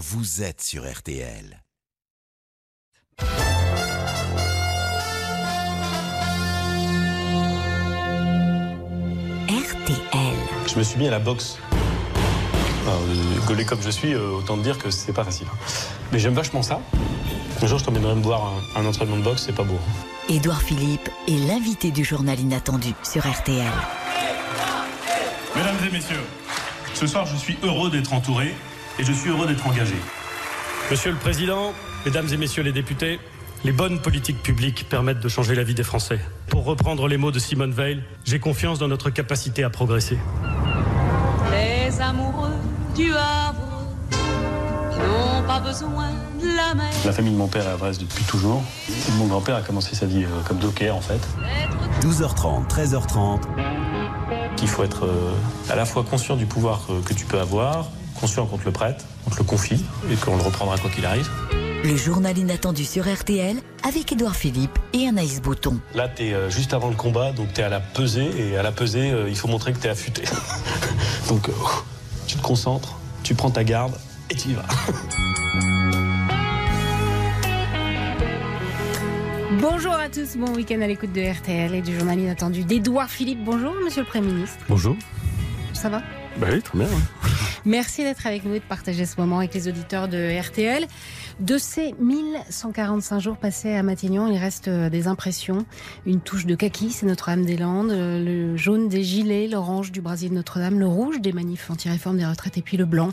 vous êtes sur RTL. RTL. Je me suis mis à la boxe. Alors, euh, gaulé comme je suis, euh, autant te dire que c'est pas facile. Mais j'aime vachement ça. Un jour, je t'emmènerai me voir un, un entraînement de boxe, c'est pas beau. Édouard Philippe est l'invité du journal inattendu sur RTL. Mesdames et messieurs, ce soir, je suis heureux d'être entouré et je suis heureux d'être engagé. Monsieur le Président, Mesdames et Messieurs les députés, les bonnes politiques publiques permettent de changer la vie des Français. Pour reprendre les mots de Simone Veil, j'ai confiance dans notre capacité à progresser. Les amoureux du Havre n'ont pas besoin de la mer. La famille de mon père est à Brest depuis toujours. Mon grand-père a commencé sa vie euh, comme docker en fait. 12h30, 13h30, Il faut être euh, à la fois conscient du pouvoir euh, que tu peux avoir, conscient qu'on te le prête, on te le confie et qu'on le reprendra quoi qu'il arrive. Le journal inattendu sur RTL avec Édouard Philippe et Anaïs Bouton. Là, tu es juste avant le combat, donc tu es à la pesée, et à la pesée, euh, il faut montrer que tu es affûté. donc, euh, tu te concentres, tu prends ta garde, et tu y vas. Bonjour à tous, bon week-end à l'écoute de RTL et du journal inattendu d'Edouard Philippe. Bonjour Monsieur le Premier ministre, Bonjour. ça va? Bah oui, très bien. Merci d'être avec nous et de partager ce moment avec les auditeurs de RTL. De ces 1145 jours passés à Matignon, il reste euh, des impressions. Une touche de kaki, c'est Notre-Dame-des-Landes, euh, le jaune des gilets, l'orange du brasier de Notre-Dame, le rouge des manifs anti-réforme des retraites et puis le blanc.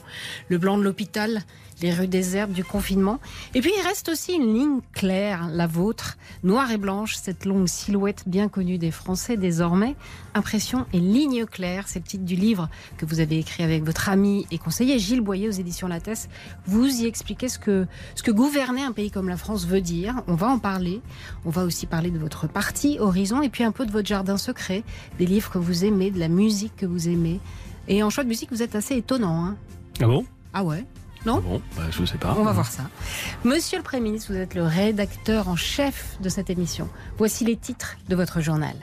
Le blanc de l'hôpital, les rues désertes du confinement. Et puis il reste aussi une ligne claire, la vôtre, noire et blanche, cette longue silhouette bien connue des Français désormais. Impression et ligne claire, c'est le titre du livre que vous avez écrit avec votre ami et conseiller Gilles Boyer aux éditions Lattès. Vous y expliquez ce que, ce que gouverner un pays comme la France veut dire. On va en parler. On va aussi parler de votre parti, Horizon, et puis un peu de votre jardin secret, des livres que vous aimez, de la musique que vous aimez. Et en choix de musique, vous êtes assez étonnant. Hein Ah bon? Ah ouais? Non Bon, bah, je sais pas. on va voir ça. Monsieur le Premier ministre, vous êtes le rédacteur en chef de cette émission. Voici les titres de votre journal.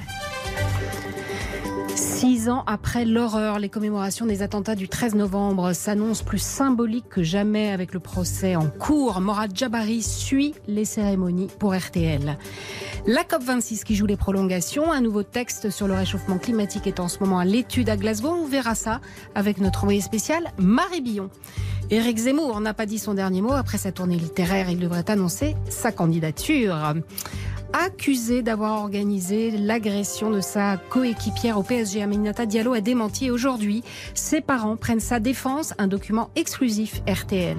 Six ans après l'horreur, les commémorations des attentats du 13 novembre s'annoncent plus symboliques que jamais avec le procès en cours. Morad Jabari suit les cérémonies pour RTL. La COP26 qui joue les prolongations, un nouveau texte sur le réchauffement climatique est en ce moment à l'étude à Glasgow. On verra ça avec notre envoyé spécial, Marie Billon. Éric Zemmour n'a pas dit son dernier mot. Après sa tournée littéraire, il devrait annoncer sa candidature. Accusé d'avoir organisé l'agression de sa coéquipière au PSG, Aminata Diallo a démenti aujourd'hui, ses parents prennent sa défense, un document exclusif RTL.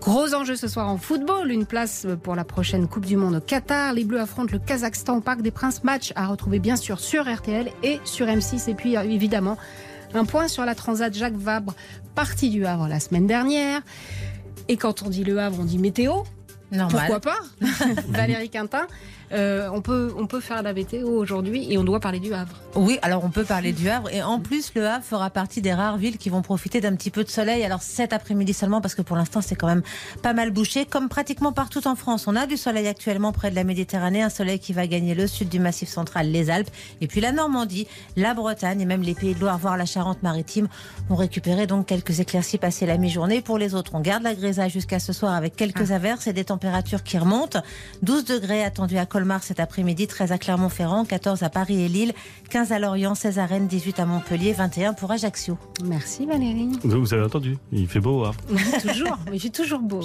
Gros enjeu ce soir en football, une place pour la prochaine Coupe du Monde au Qatar. Les Bleus affrontent le Kazakhstan au Parc des Princes. Match à retrouver bien sûr sur RTL et sur M6. Et puis évidemment, un point sur la Transat Jacques Vabre, partie du Havre la semaine dernière. Et quand on dit le Havre, on dit météo. Pourquoi pas? Valérie Quintin, euh, on, peut, on peut faire la météo aujourd'hui et on doit parler du Havre. Oui, alors on peut parler du Havre. Et en plus, le Havre fera partie des rares villes qui vont profiter d'un petit peu de soleil. Alors cet après-midi seulement, parce que pour l'instant, c'est quand même pas mal bouché. Comme pratiquement partout en France, on a du soleil actuellement près de la Méditerranée. Un soleil qui va gagner le sud du Massif central, les Alpes. Et puis la Normandie, la Bretagne et même les Pays de Loire, voire la Charente-Maritime, ont récupéré donc quelques éclaircies passées la mi-journée. Pour les autres, on garde la grisaille jusqu'à ce soir avec quelques averses et des températures qui remontent. 12 degrés attendus à Colmar cet après-midi, 13 à Clermont-Ferrand, 14 à Paris et Lille, 15 à Lorient, 16 à Rennes, 18 à Montpellier, 21 pour Ajaccio. Merci Valérie. Vous, avez entendu, il fait beau, hein toujours, mais j'ai toujours beau.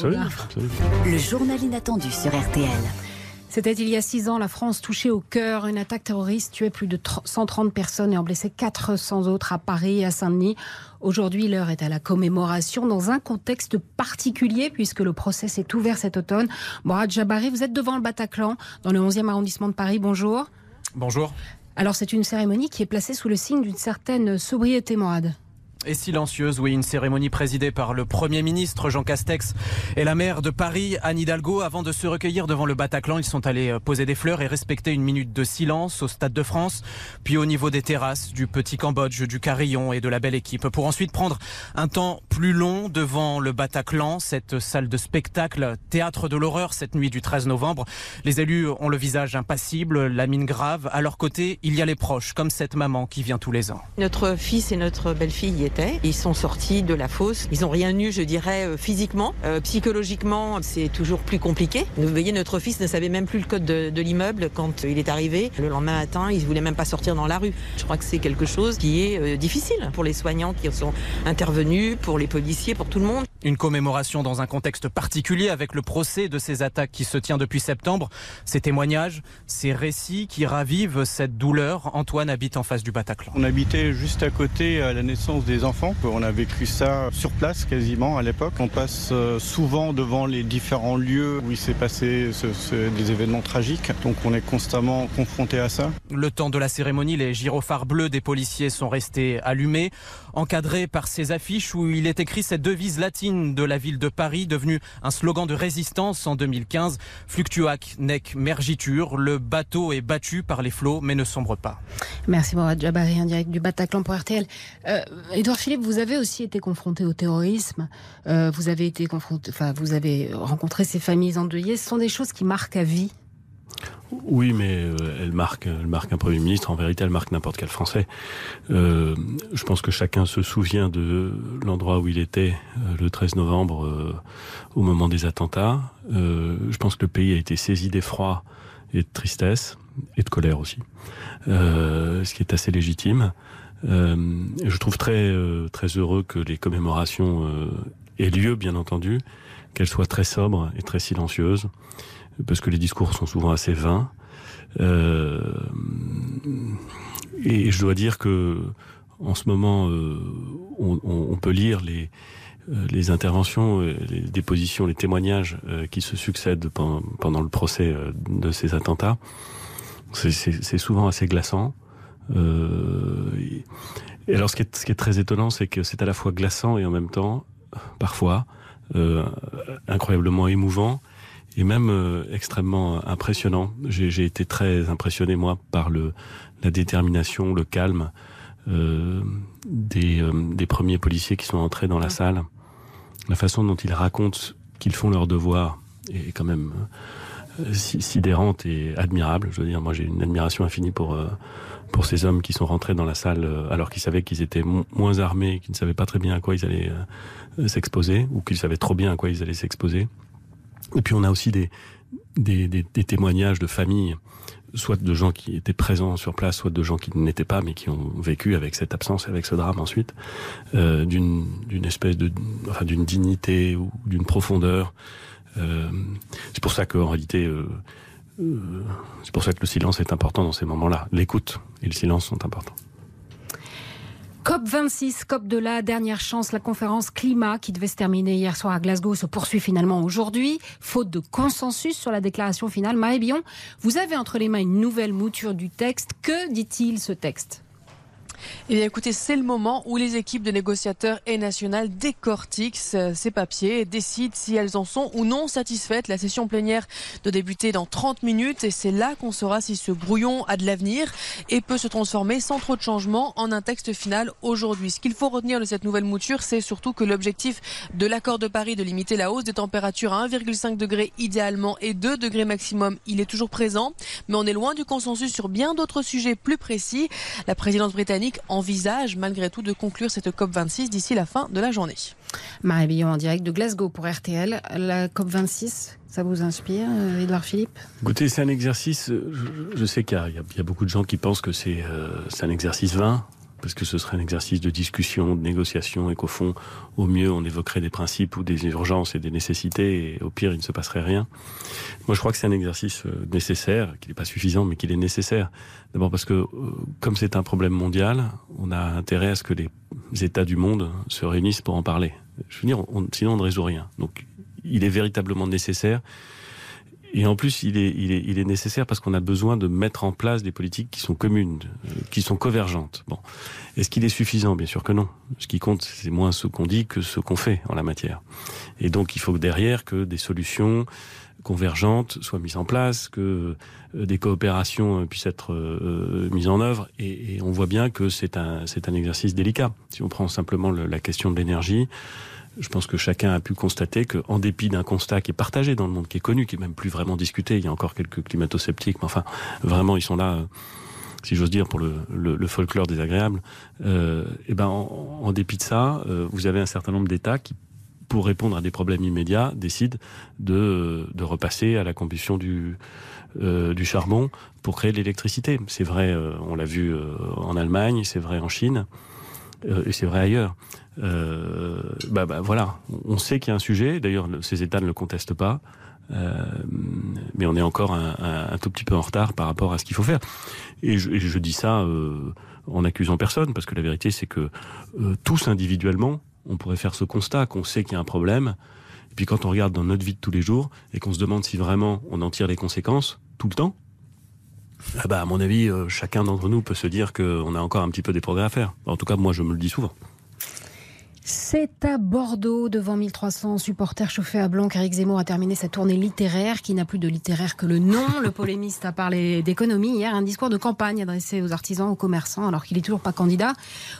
Le journal inattendu sur RTL. C'était il y a six ans, la France touchée au cœur. Une attaque terroriste tuait plus de 30 130 personnes et en blessé 400 autres à Paris et à Saint-Denis. Aujourd'hui, l'heure est à la commémoration dans un contexte particulier puisque le procès s'est ouvert cet automne. Mourad Jabari, vous êtes devant le Bataclan, dans le 11e arrondissement de Paris. Bonjour. Bonjour. Alors, c'est une cérémonie qui est placée sous le signe d'une certaine sobriété, Mourad. Et silencieuse, oui, une cérémonie présidée par le Premier ministre Jean Castex et la maire de Paris, Anne Hidalgo. Avant de se recueillir devant le Bataclan, ils sont allés euh, poser des fleurs et respecter une minute de silence au Stade de France, puis au niveau des terrasses du Petit Cambodge, du Carillon et de la Belle Équipe, pour ensuite prendre un temps plus long devant le Bataclan, cette salle de spectacle, théâtre de l'horreur cette nuit du 13 novembre. Les élus ont le visage impassible, la mine grave. À leur côté, il y a les proches, comme cette maman qui vient tous les ans. Notre fils et notre belle-fille y étaient. Ils sont sortis de la fosse. Ils n'ont rien eu, je dirais, euh, physiquement. Euh, psychologiquement, c'est toujours plus compliqué. Vous voyez, notre fils ne savait même plus le code de, l'immeuble quand il est arrivé. Le lendemain matin, il ne voulait même pas sortir dans la rue. Je crois que c'est quelque chose qui est euh, difficile pour les soignants qui sont intervenus, pour les policiers, pour tout le monde. Une commémoration dans un contexte particulier avec le procès de ces attaques qui se tient depuis septembre. Ces témoignages, ces récits qui ravivent cette douleur. Antoine habite en face du Bataclan. On habitait juste à côté à la naissance des enfants. On a vécu ça sur place quasiment à l'époque. On passe euh, souvent devant les différents lieux où il s'est passé ce, ce, des événements tragiques. Donc on est constamment confronté à ça. Le temps de la cérémonie, les gyrophares bleus des policiers sont restés allumés, encadrés par ces affiches où il est écrit cette devise latine de la ville de Paris, devenue un slogan de résistance en 2015. Fluctuac nec mergitur. Le bateau est battu par les flots mais ne sombre pas. Merci Mourad Jabari, en direct du Bataclan pour RTL. Euh, Edouard Philippe, vous avez aussi été confronté au terrorisme. Euh, vous avez été confronté, enfin, vous avez rencontré ces familles endeuillées. Ce sont des choses qui marquent à vie. Oui, mais euh, elle marque, elle marque un Premier ministre. En vérité, elle marque n'importe quel Français. Euh, je pense que chacun se souvient de l'endroit où il était euh, le 13 novembre euh, au moment des attentats. Euh, je pense que le pays a été saisi d'effroi et de tristesse et de colère aussi, euh, ce qui est assez légitime. je trouve très très heureux que les commémorations aient lieu, bien entendu, qu'elles soient très sobres et très silencieuses parce que les discours sont souvent assez vains. Euh, et je dois dire que en ce moment, euh, on, on, peut lire les, euh, les interventions, les dépositions, les témoignages euh, qui se succèdent pendant, le procès euh, de ces attentats. C'est souvent assez glaçant. et alors, ce qui est, ce qui est très étonnant, c'est que c'est à la fois glaçant et en même temps, parfois, incroyablement émouvant et même euh, extrêmement impressionnant. J'ai été très impressionné moi par le la détermination, le calme euh, des, euh, des premiers policiers qui sont entrés dans la salle, la façon dont ils racontent qu'ils font leur devoir est quand même euh, sidérante et admirable. Je veux dire, moi j'ai une admiration infinie pour euh, pour ces hommes qui sont rentrés dans la salle euh, alors qu'ils savaient qu'ils étaient moins armés, qu'ils ne savaient pas très bien à quoi ils allaient s'exposer, ou qu'ils savaient trop bien à quoi ils allaient s'exposer. Et puis on a aussi des, des, témoignages de familles, soit de gens qui étaient présents sur place, soit de gens qui n'étaient pas, mais qui ont vécu avec cette absence, avec ce drame ensuite, euh, d'une espèce de, enfin d'une dignité ou d'une profondeur. Euh, c'est pour ça qu'en réalité, euh, c'est pour ça que le silence est important dans ces moments-là. L'écoute et le silence sont importants. COP26, COP de la dernière chance, la conférence climat qui devait se terminer hier soir à Glasgow se poursuit finalement aujourd'hui. Faute de consensus sur la déclaration finale, Marie Billon, vous avez entre les mains une nouvelle mouture du texte. Que dit-il ce texte? Eh bien, écoutez, c'est le moment où les équipes de négociateurs et nationales décortiquent ces papiers et décident si elles en sont ou non satisfaites. La session plénière de débuter dans 30 minutes et c'est là qu'on saura si ce brouillon a de l'avenir et peut se transformer sans trop de changements en un texte final aujourd'hui. Ce qu'il faut retenir de cette nouvelle mouture, c'est surtout que l'objectif de l'accord de Paris de limiter la hausse des températures à 1,5 degré idéalement et 2 degrés maximum, il est toujours présent, mais on est loin du consensus sur bien d'autres sujets plus précis. La présidence britannique envisage malgré tout de conclure cette COP26 d'ici la fin de la journée. Marie Billon en direct de Glasgow pour RTL. La COP26, ça vous inspire, Edouard Philippe? Écoutez, c'est un exercice, je, je sais qu'il y, y, a beaucoup de gens qui pensent que c'est euh, un exercice vain, parce que ce serait un exercice de discussion, de négociation, et qu'au fond, au mieux, on évoquerait des principes ou des urgences et des nécessités, et au pire, il ne se passerait rien. Moi, je crois que c'est un exercice nécessaire, qui n'est pas suffisant, mais qu'il est nécessaire. D'abord parce que, comme c'est un problème mondial, on a intérêt à ce que les États du monde se réunissent pour en parler. Je veux dire, on, sinon on ne résout rien. Donc, il est véritablement nécessaire et en plus, il est, il est, il est nécessaire parce qu'on a besoin de mettre en place des politiques qui sont communes, qui sont convergentes. Bon, est-ce qu'il est suffisant? Bien sûr que non. Ce qui compte, c'est moins ce qu'on dit que ce qu'on fait en la matière. Et donc, il faut derrière que des solutions convergentes soient mises en place, que des coopérations puissent être euh, mises en œuvre. Et, et on voit bien que c'est un, c'est un exercice délicat. Si on prend simplement le, la question de l'énergie je pense que chacun a pu constater qu'en dépit d'un constat qui est partagé dans le monde, qui est connu, qui est même plus vraiment discuté, il y a encore quelques climato-sceptiques, mais enfin, vraiment, ils sont là si j'ose dire, pour le, folklore désagréable. Euh, et ben, en, dépit de ça, euh, vous avez un certain nombre d'États qui, pour répondre à des problèmes immédiats, décident de, repasser à la combustion du, euh, du charbon pour créer de l'électricité. C'est vrai, euh, on l'a vu euh, en Allemagne, c'est vrai en Chine, et c'est vrai ailleurs. bah, bah, voilà, on sait qu'il y a un sujet. D'ailleurs, ces États ne le contestent pas. mais on est encore un, tout petit peu en retard par rapport à ce qu'il faut faire. Et je, et je dis ça en accusant personne, parce que la vérité, c'est que tous individuellement, on pourrait faire ce constat qu'on sait qu'il y a un problème, et puis quand on regarde dans notre vie de tous les jours et qu'on se demande si vraiment on en tire les conséquences tout le temps, ah bah à mon avis, euh, chacun d'entre nous peut se dire qu'on a encore un petit peu des progrès à faire. En tout cas, moi, je me le dis souvent. C'est à Bordeaux, devant 1300 supporters chauffés à blanc, qu'Éric Zemmour a terminé sa tournée littéraire, qui n'a plus de littéraire que le nom. Le polémiste a parlé d'économie hier, un discours de campagne adressé aux artisans, aux commerçants, alors qu'il est toujours pas candidat.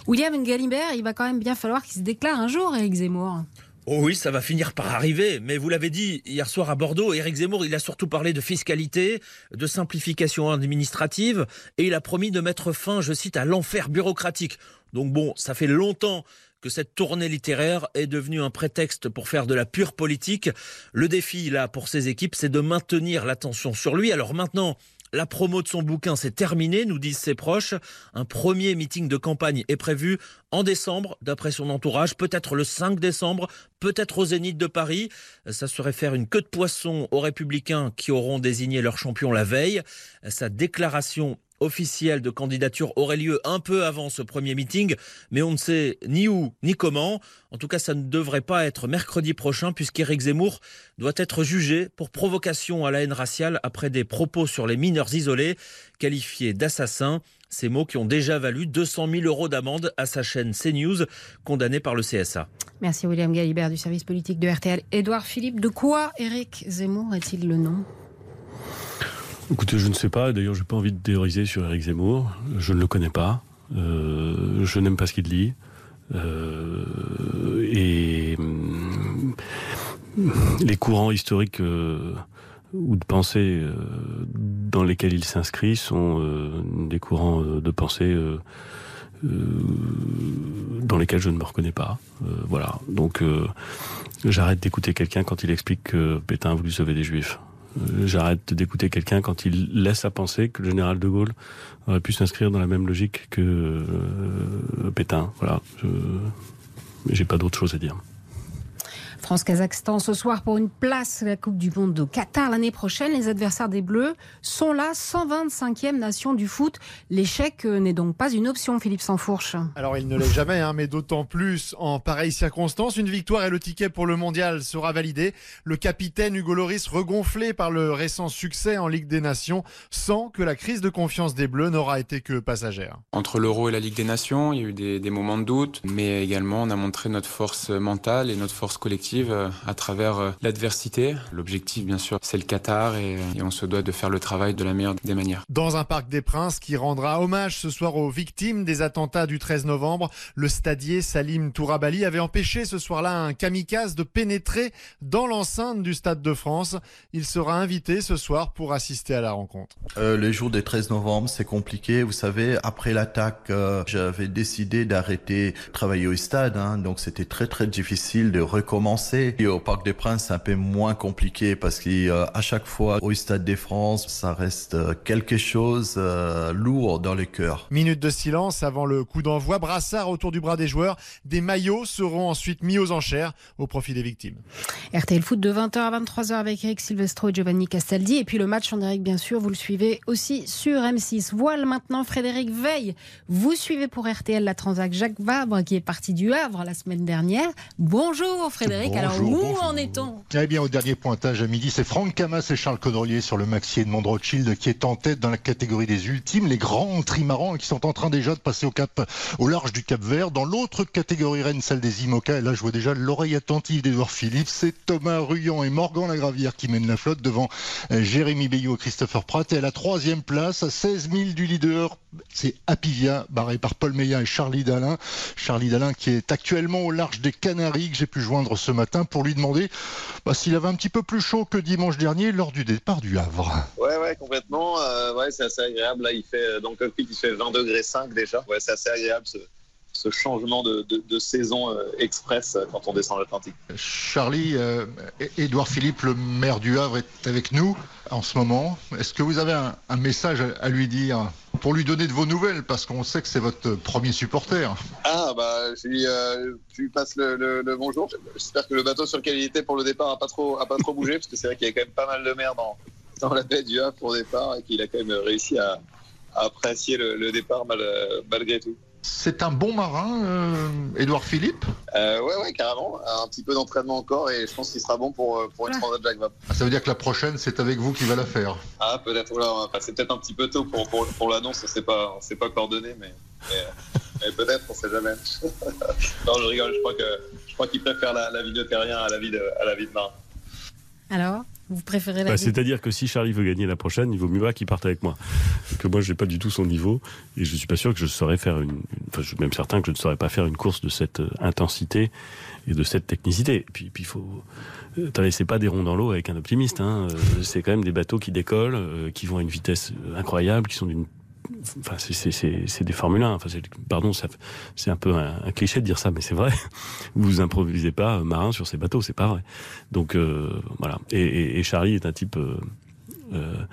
William Galibert, il va quand même bien falloir qu'il se déclare un jour, Éric Zemmour. Oh oui, ça va finir par arriver, mais vous l'avez dit hier soir à Bordeaux, Éric Zemmour, il a surtout parlé de fiscalité, de simplification administrative, et il a promis de mettre fin, je cite, à l'enfer bureaucratique. Donc bon, ça fait longtemps que cette tournée littéraire est devenue un prétexte pour faire de la pure politique. Le défi, là, pour ses équipes, c'est de maintenir l'attention sur lui. Alors maintenant, la promo de son bouquin s'est terminée, nous disent ses proches. Un premier meeting de campagne est prévu en décembre, d'après son entourage, peut-être le 5 décembre, peut-être au Zénith de Paris. Ça serait faire une queue de poisson aux républicains qui auront désigné leur champion la veille. Sa déclaration officielle de candidature aurait lieu un peu avant ce premier meeting, mais on ne sait ni où ni comment. En tout cas, ça ne devrait pas être mercredi prochain puisqu'Éric Zemmour doit être jugé pour provocation à la haine raciale après des propos sur les mineurs isolés qualifiés d'assassins. Ces mots qui ont déjà valu 200 000 euros d'amende à sa chaîne CNews, condamnée par le CSA. Merci William Galibert du service politique de RTL. Édouard Philippe, de quoi Éric Zemmour est-il le nom? Écoutez, je ne sais pas. D'ailleurs, je n'ai pas envie de théoriser sur Eric Zemmour. Je ne le connais pas. Euh, je n'aime pas ce qu'il dit. Euh, et hum, les courants historiques euh, ou de pensée dans lesquels il s'inscrit sont des courants de pensée dans lesquels je ne me reconnais pas. voilà. Donc, j'arrête d'écouter quelqu'un quand il explique que Pétain a voulu sauver des juifs. Euh, j'arrête d'écouter quelqu'un quand il laisse à penser que le général de Gaulle aurait pu s'inscrire dans la même logique que euh, Pétain. Voilà, j'ai pas d'autre chose à dire. France-Kazakhstan ce soir pour une place à la Coupe du Monde au Qatar l'année prochaine. Les adversaires des Bleus sont la 125e nation du foot. L'échec euh, n'est donc pas une option, Philippe Sansfourche. Alors il ne l'est jamais, hein, mais d'autant plus en pareille circonstance. Une victoire et le ticket pour le mondial sera validé. Le capitaine Hugo Loris, regonflé par le récent succès en Ligue des Nations, sent que la crise de confiance des Bleus n'aura été que passagère. Entre l'Euro et la Ligue des Nations, il y a eu des, des moments de doute, mais également on a montré notre force mentale et notre force collective euh, à travers euh, l'adversité. L'objectif, bien sûr, c'est le Qatar et, on se doit de faire le travail de la meilleure des manières. Dans un parc des Princes qui rendra hommage ce soir aux victimes des attentats du 13 novembre, le stadier Salim Tourabali avait empêché ce soir-là un kamikaze de pénétrer dans l'enceinte du Stade de France. Il sera invité ce soir pour assister à la rencontre. Euh, le jour des 13 novembre, c'est compliqué. Vous savez, après l'attaque, j'avais décidé d'arrêter de travailler au stade. Hein, donc c'était très très difficile de recommencer et au Parc des Princes, c'est un peu moins compliqué parce qu'à chaque fois au Stade des France, ça reste euh, quelque chose euh, lourd dans les cœurs. Minute de silence avant le coup d'envoi. Brassard autour du bras des joueurs. Des maillots seront ensuite mis aux enchères au profit des victimes. RTL Foot de 20h à 23h avec Eric Silvestro et Giovanni Castaldi. Et puis le match en direct, bien sûr, vous le suivez aussi sur M6. Voile maintenant Frédéric Veil. Vous suivez pour RTL la transac Jacques Vabre qui est parti du Havre la semaine dernière. Bonjour Frédéric alors où en est-on Eh bien, au dernier pointage à midi, c'est Franck Camas et Charles Codrelier sur le Maxi Edmond Rothschild qui est en tête dans la catégorie des ultimes, les grands trimarans qui sont en train déjà de passer au cap, au large du Cap Vert. Dans l'autre catégorie reine, celle des IMOCA, et là, je vois déjà l'oreille attentive d'Edouard Philippe. C'est Thomas Ruyant et Morgan Lagravière qui mènent la flotte devant euh, Jérémy Bayou et Christopher Pratt. Et à la troisième place, à 16 000 du leader, c'est Apivia, barré par Paul Meillat et Charlie Dalin. Charlie Dalin qui est actuellement au large des Canaries, que j'ai pu joindre ce matin pour lui demander bah, s'il avait un petit peu plus chaud que dimanche dernier lors du départ du Havre. Ouais, ouais, complètement. Euh, ouais, c'est assez agréable. Là, il fait, dans le cockpit, il fait 20 degrés 5 déjà. Ouais, c'est assez agréable ce, ce changement de, de, de saison euh, express euh, quand on descend l'Atlantique. Charlie, euh, Édouard Philippe, le maire du Havre, est avec nous en ce moment. Est-ce que vous avez un, un message à, à lui dire pour lui donner de vos nouvelles Parce qu'on sait que c'est votre premier supporter? Ah, bah, je lui, euh, je lui passe le, le, le bonjour. J'espère que le bateau sur lequel il était pour le départ n'a pas trop, a pas trop bougé, parce que c'est vrai qu'il y a quand même pas mal de mer dans, dans la baie du Havre pour le départ et qu'il a quand même réussi à, à apprécier le, le départ mal, malgré tout. C'est un bon marin, euh, Édouard Philippe? Euh, Ouais, ouais, carrément. Un petit peu d'entraînement encore et je pense qu'il sera bon pour, pour une transat Jacques Vabre. Ah, ça veut dire que la prochaine, c'est avec vous qui va la faire Ah, peut-être. Voilà, enfin, c'est peut-être un petit peu tôt pour, pour, pour l'annonce, on ne s'est pas, pas coordonné, mais, mais, mais peut-être, on ne sait jamais. non, je rigole, je crois, que, je crois qu'il préfère la, la vie de terrien à la vie de, à la vie de marin. Alors? Vous préférez la bah, C'est-à-dire que si Charlie veut gagner la prochaine, il vaut mieux qu'il parte avec moi. Que moi, j'ai pas du tout son niveau et je suis pas sûr que je saurais faire une. Enfin, je suis même certain que je ne saurais pas faire une course de cette euh, intensité et de cette technicité. Et puis, puis faut. Euh, T'as laissé pas des ronds dans l'eau avec un optimiste. Hein. Euh, C'est quand même des bateaux qui décollent, qui vont à une vitesse incroyable, qui sont d'une Enfin, c'est des Formule 1. Enfin, pardon, c'est un peu un, un, cliché de dire ça, mais c'est vrai. Vous improvisez pas marin sur ces bateaux, c'est pas vrai. Donc euh, voilà. Et, et, et, Charlie est un type euh, euh,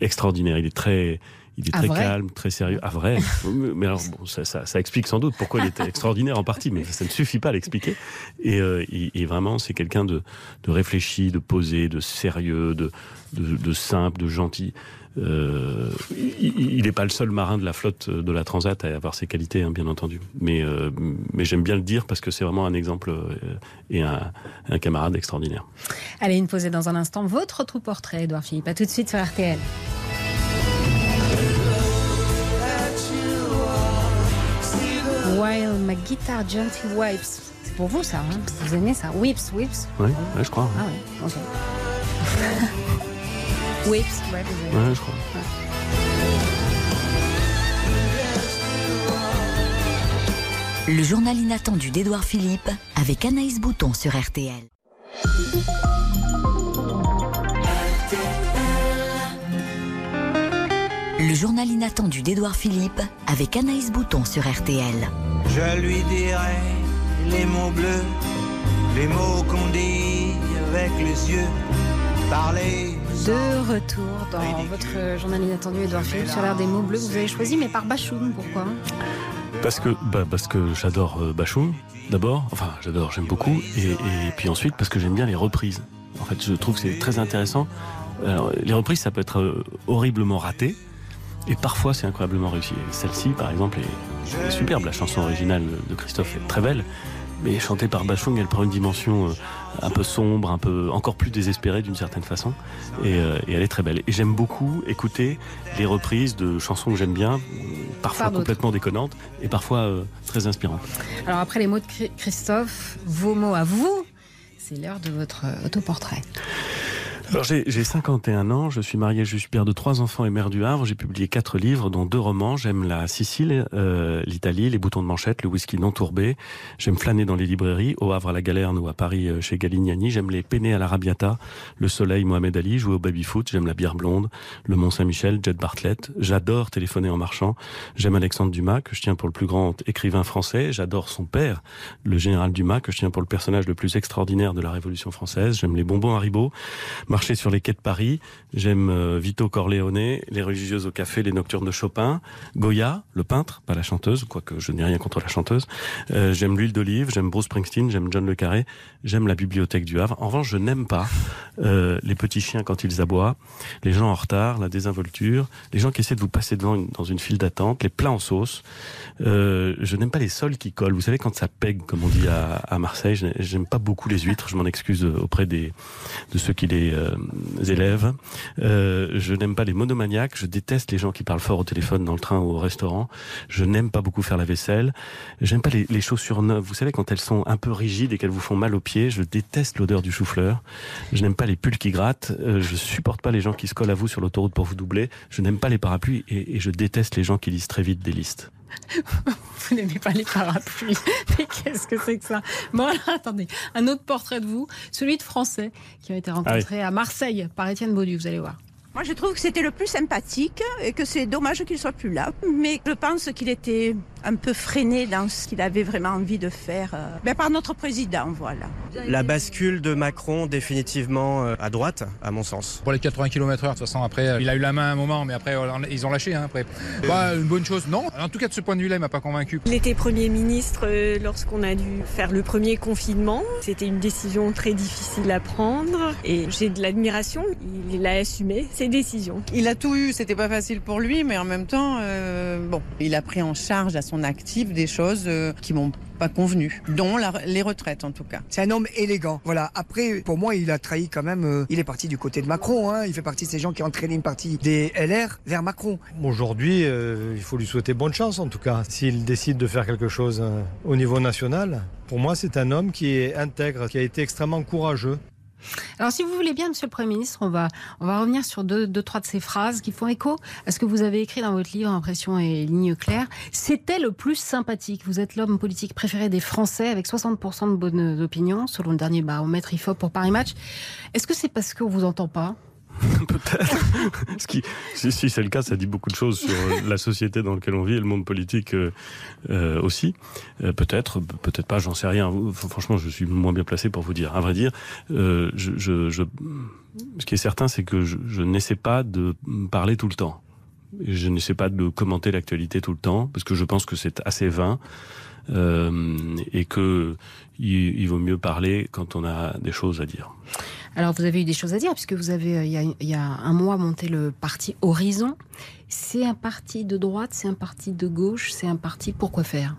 extraordinaire. Il est très, il est Ah, très calme, très sérieux. Ah vrai. mais alors, bon, ça, ça, ça, explique sans doute pourquoi il était extraordinaire en partie, mais ça ne suffit pas à l'expliquer. Et, euh, et, et, vraiment, c'est quelqu'un de, de réfléchi, de posé, de sérieux, de, de, de simple, de gentil. Euh, il n'est pas le seul marin de la flotte de la Transat à avoir ses qualités, hein, bien entendu. Mais, euh, mais j'aime bien le dire parce que c'est vraiment un exemple euh, et un, un, camarade extraordinaire. Allez, une posée dans un instant. Votre tout portrait, Edouard Philippe. À tout de suite sur RTL. While my guitar gently wipes. C'est pour vous ça, hein vous aimez ça Whips, whips Oui, ouais, je crois. Ah oui, ok. whips, ouais, je crois. Ouais. Le journal inattendu d'Edouard Philippe avec Anaïs Bouton sur RTL. Le journal inattendu d'Edouard Philippe avec Anaïs Bouton sur RTL. Je lui dirai les mots bleus, les mots qu'on dit avec les yeux, parler. De retour dans votre journal inattendu, Edouard Philippe, sur l'art des mots bleus. Vous avez choisi, mais par Bachoum, pourquoi parce que, bah, parce que j'adore euh, Bachoum, d'abord. Enfin, j'adore, j'aime beaucoup. Et, et, puis ensuite, parce que j'aime bien les reprises. En fait, je trouve que c'est très intéressant. Alors, les reprises, ça peut être euh, horriblement raté. Et parfois, c'est incroyablement réussi. Celle-ci, par exemple, est, est, superbe. La chanson originale de Christophe est très belle. Mais chantée par Bachung, elle prend une dimension euh, un peu sombre, un peu encore plus désespérée d'une certaine façon. Et, euh, et, elle est très belle. Et j'aime beaucoup écouter les reprises de chansons que j'aime bien, parfois Par complètement déconnantes et parfois euh, très inspirantes. Alors après les mots de Christophe, vos mots à vous, c'est l'heure de votre autoportrait. Alors j'ai 51 ans, je suis marié, je suis père de trois enfants et mère du Havre. J'ai publié quatre livres, dont deux romans. J'aime la Sicile, euh, l'Italie, les boutons de manchette, le whisky non tourbé. J'aime flâner dans les librairies, au Havre à la Galerne ou à Paris euh, chez Galignani. J'aime les peinés à l'Arabiata, le Soleil, Mohamed Ali, jouer au baby-foot. J'aime la bière blonde, le Mont Saint-Michel, Jet Bartlett. J'adore téléphoner en marchant. J'aime Alexandre Dumas, que je tiens pour le plus grand écrivain français. J'adore son père, le général Dumas, que je tiens pour le personnage le plus extraordinaire de la Révolution française. J'aime les bonbons Haribo, marcher sur les quais de Paris. J'aime euh, Vito Corleone, les religieuses au café, les nocturnes de Chopin, Goya, le peintre, pas la chanteuse, quoique je n'ai rien contre la chanteuse. Euh, j'aime l'huile d'olive, j'aime Bruce Springsteen, j'aime John Le Carré, j'aime la bibliothèque du Havre. En revanche, je n'aime pas euh, les petits chiens quand ils aboient, les gens en retard, la désinvolture, les gens qui essaient de vous passer devant une, dans une file d'attente, les plats en sauce. Euh, je n'aime pas les sols qui collent. Vous savez quand ça pègue, comme on dit à, à Marseille. J'aime pas beaucoup les huîtres. Je m'en excuse auprès des de ceux qui les élèves. Euh, je n'aime pas les monomaniaques. Je déteste les gens qui parlent fort au téléphone dans le train ou au restaurant. Je n'aime pas beaucoup faire la vaisselle. J'aime pas les, chaussures neuves. Vous savez, quand elles sont un peu rigides et qu'elles vous font mal aux pieds, je déteste l'odeur du chou-fleur. Je n'aime pas les pulls qui grattent. Euh, je supporte pas les gens qui se collent à vous sur l'autoroute pour vous doubler. Je n'aime pas les parapluies et je déteste les gens qui lisent très vite des listes. Vous n'aimez pas les parapluies. Mais qu'est-ce que c'est que ça? Bon, alors, attendez. Un autre portrait de vous, celui de Français, qui a été rencontré à Marseille par Étienne Baudu, vous allez voir. Moi, je trouve que c'était le plus sympathique et que c'est dommage qu'il soit plus là. Mais je pense qu'il était un peu freiné dans ce qu'il avait vraiment envie de faire euh, ben, par notre président, voilà. La bascule de Macron définitivement euh, à droite, à mon sens. Pour les 80 km/h, de toute façon, après, euh, il a eu la main un moment, mais après, euh, ils ont lâché. Hein, après. Bah, une bonne chose, non. En tout cas, de ce point de vue-là, il m'a pas convaincu. Il était Premier ministre lorsqu'on a dû faire le premier confinement. C'était une décision très difficile à prendre et j'ai de l'admiration. Il a assumé ses décisions. Il a tout eu, c'était pas facile pour lui, mais en même temps, euh, bon, il a pris en charge à son actif des choses euh, qui m'ont pas convenu, dont la- les retraites en tout cas. C'est un homme élégant. Voilà. Après, pour moi, il a trahi quand même. euh, il est parti du côté de Macron. Hein. Il fait partie de ces gens qui ont entraîné une partie des LR vers Macron. Aujourd'hui, euh, il faut lui souhaiter bonne chance en tout cas. S'il décide de faire quelque chose euh, au niveau national, pour moi, c'est un homme qui est intègre, qui a été extrêmement courageux. Alors, si vous voulez bien, Monsieur le Premier ministre, on va, revenir sur deux, trois de ces phrases qui font écho à ce que vous avez écrit dans votre livre Impression et ligne claire. C'était le plus sympathique. Vous êtes l'homme politique préféré des Français avec 60% de bonnes opinions, selon le dernier baromètre IFOP pour Paris Match. Est-ce que c'est parce qu'on vous entend pas? Qui, si, c'est le cas, ça dit beaucoup de choses sur euh, la société dans laquelle on vit et le monde politique euh, euh, aussi. Peut-être, peut-être pas, j'en sais rien. Franchement, je suis moins bien placé pour vous dire. À vrai dire, ce qui est certain, c'est que je n'essaie pas de parler tout le temps. Je n'essaie pas de commenter l'actualité tout le temps parce que je pense que c'est assez vain. Euh, et que il, il vaut mieux parler quand on a des choses à dire. Alors, vous avez eu des choses à dire, puisque vous avez, euh, il y a, il y a un mois, monté le parti Horizon. C'est un parti de droite, c'est un parti de gauche, c'est un parti pour quoi faire?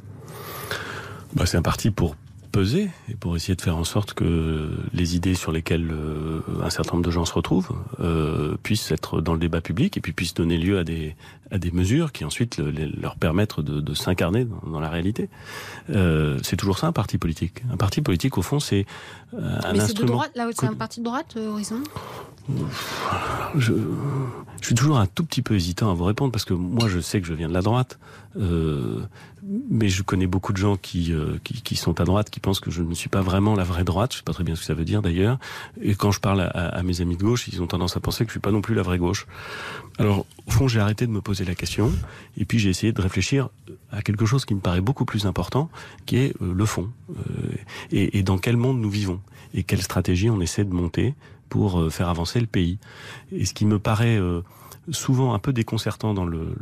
Bah, c'est un parti pour peser et pour essayer de faire en sorte que les idées sur lesquelles euh, un certain nombre de gens se retrouvent euh, puissent être dans le débat public et puis puissent donner lieu à des à des mesures qui ensuite le- les- leur permettent de, de s'incarner dans, dans la réalité. Euh, c'est toujours ça un parti politique. Un parti politique au fond c'est un Mais c'est de instrument. droite, là, c'est un parti de droite, Horizon? Je, je suis toujours un tout petit peu hésitant à vous répondre parce que moi je sais que je viens de la droite, euh, mais je connais beaucoup de gens qui, euh, qui qui sont à droite qui pensent que je ne suis pas vraiment la vraie droite. Je sais pas très bien ce que ça veut dire d'ailleurs. Et quand je parle à, à mes amis de gauche, ils ont tendance à penser que je suis pas non plus la vraie gauche. Alors au fond, j'ai arrêté de me poser la question et puis j'ai essayé de réfléchir à quelque chose qui me paraît beaucoup plus important, qui est euh, le fond euh, et, et dans quel monde nous vivons et quelle stratégie on essaie de monter pour euh, faire avancer le pays. Et ce qui me paraît euh, souvent un peu déconcertant dans le,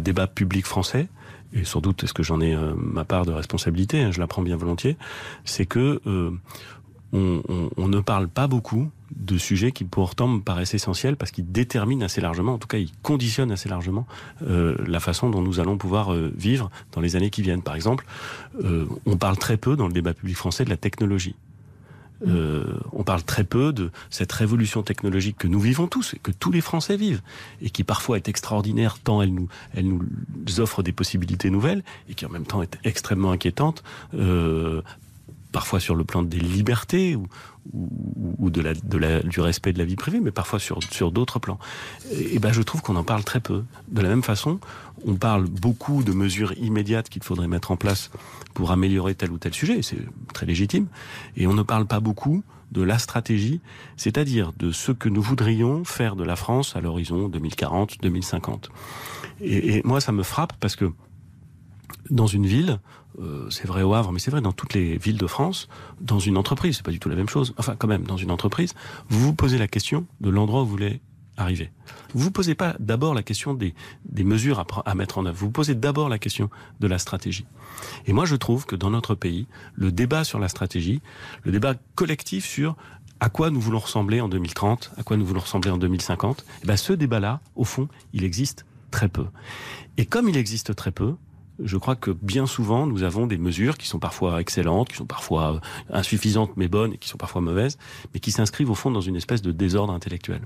débat public français, et sans doute est-ce que j'en ai euh, ma part de responsabilité, hein, je la prends bien volontiers, c'est que on, ne parle pas beaucoup de sujets qui pourtant me paraissent essentiels parce qu'ils déterminent assez largement, en tout cas ils conditionnent assez largement la façon dont nous allons pouvoir vivre dans les années qui viennent. Par exemple, on parle très peu dans le débat public français de la technologie. Euh, on parle très peu de cette révolution technologique que nous vivons tous et que tous les Français vivent et qui parfois est extraordinaire tant elle nous, elle nous offre des possibilités nouvelles et qui en même temps est extrêmement inquiétante, euh, parfois sur le plan des libertés ou, ou, de la, de la, du respect de la vie privée, mais parfois sur, sur d'autres plans. Et, et ben je trouve qu'on en parle très peu. De la même façon, on parle beaucoup de mesures immédiates qu'il faudrait mettre en place pour améliorer tel ou tel sujet, et c'est très légitime, et on ne parle pas beaucoup de la stratégie, c'est-à-dire de ce que nous voudrions faire de la France à l'horizon 2040-2050. Et, et moi, ça me frappe parce que dans une ville, euh, c'est vrai au Havre, mais c'est vrai dans toutes les villes de France, dans une entreprise, c'est pas du tout la même chose. Enfin, quand même, dans une entreprise, vous vous posez la question de l'endroit où vous voulez arriver. Vous vous posez pas d'abord la question des, des mesures à, à mettre en œuvre. Vous vous posez d'abord la question de la stratégie. Et moi, je trouve que dans notre pays, le débat sur la stratégie, le débat collectif sur à quoi nous voulons ressembler en 2030, à quoi nous voulons ressembler en 2050, eh ben ce débat-là, au fond, il existe très peu. Et comme il existe très peu, je crois que bien souvent, nous avons des mesures qui sont parfois excellentes, qui sont parfois insuffisantes mais bonnes, et qui sont parfois mauvaises, mais qui s'inscrivent au fond dans une espèce de désordre intellectuel.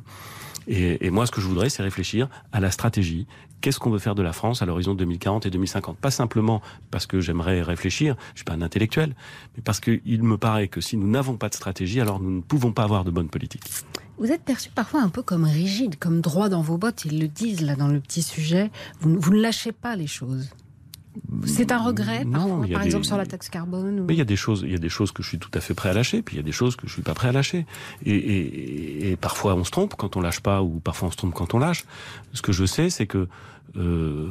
Et, moi, ce que je voudrais, c'est réfléchir à la stratégie. Qu'est-ce qu'on veut faire de la France à l'horizon 2040 et 2050 Pas simplement parce que j'aimerais réfléchir, je suis pas un intellectuel, mais parce qu'il me paraît que si nous n'avons pas de stratégie, alors nous ne pouvons pas avoir de bonne politique. Vous êtes perçu parfois un peu comme rigide, comme droit dans vos bottes. Ils le disent là dans le petit sujet. Vous ne lâchez pas les choses. C'est un regret, non, parfois, par des... exemple sur la taxe carbone. Ou... Mais il y a des choses, il y a des choses que je suis tout à fait prêt à lâcher, puis il y a des choses que je suis pas prêt à lâcher. Et, et, et, parfois on se trompe quand on lâche pas, ou parfois on se trompe quand on lâche. Ce que je sais, c'est que euh,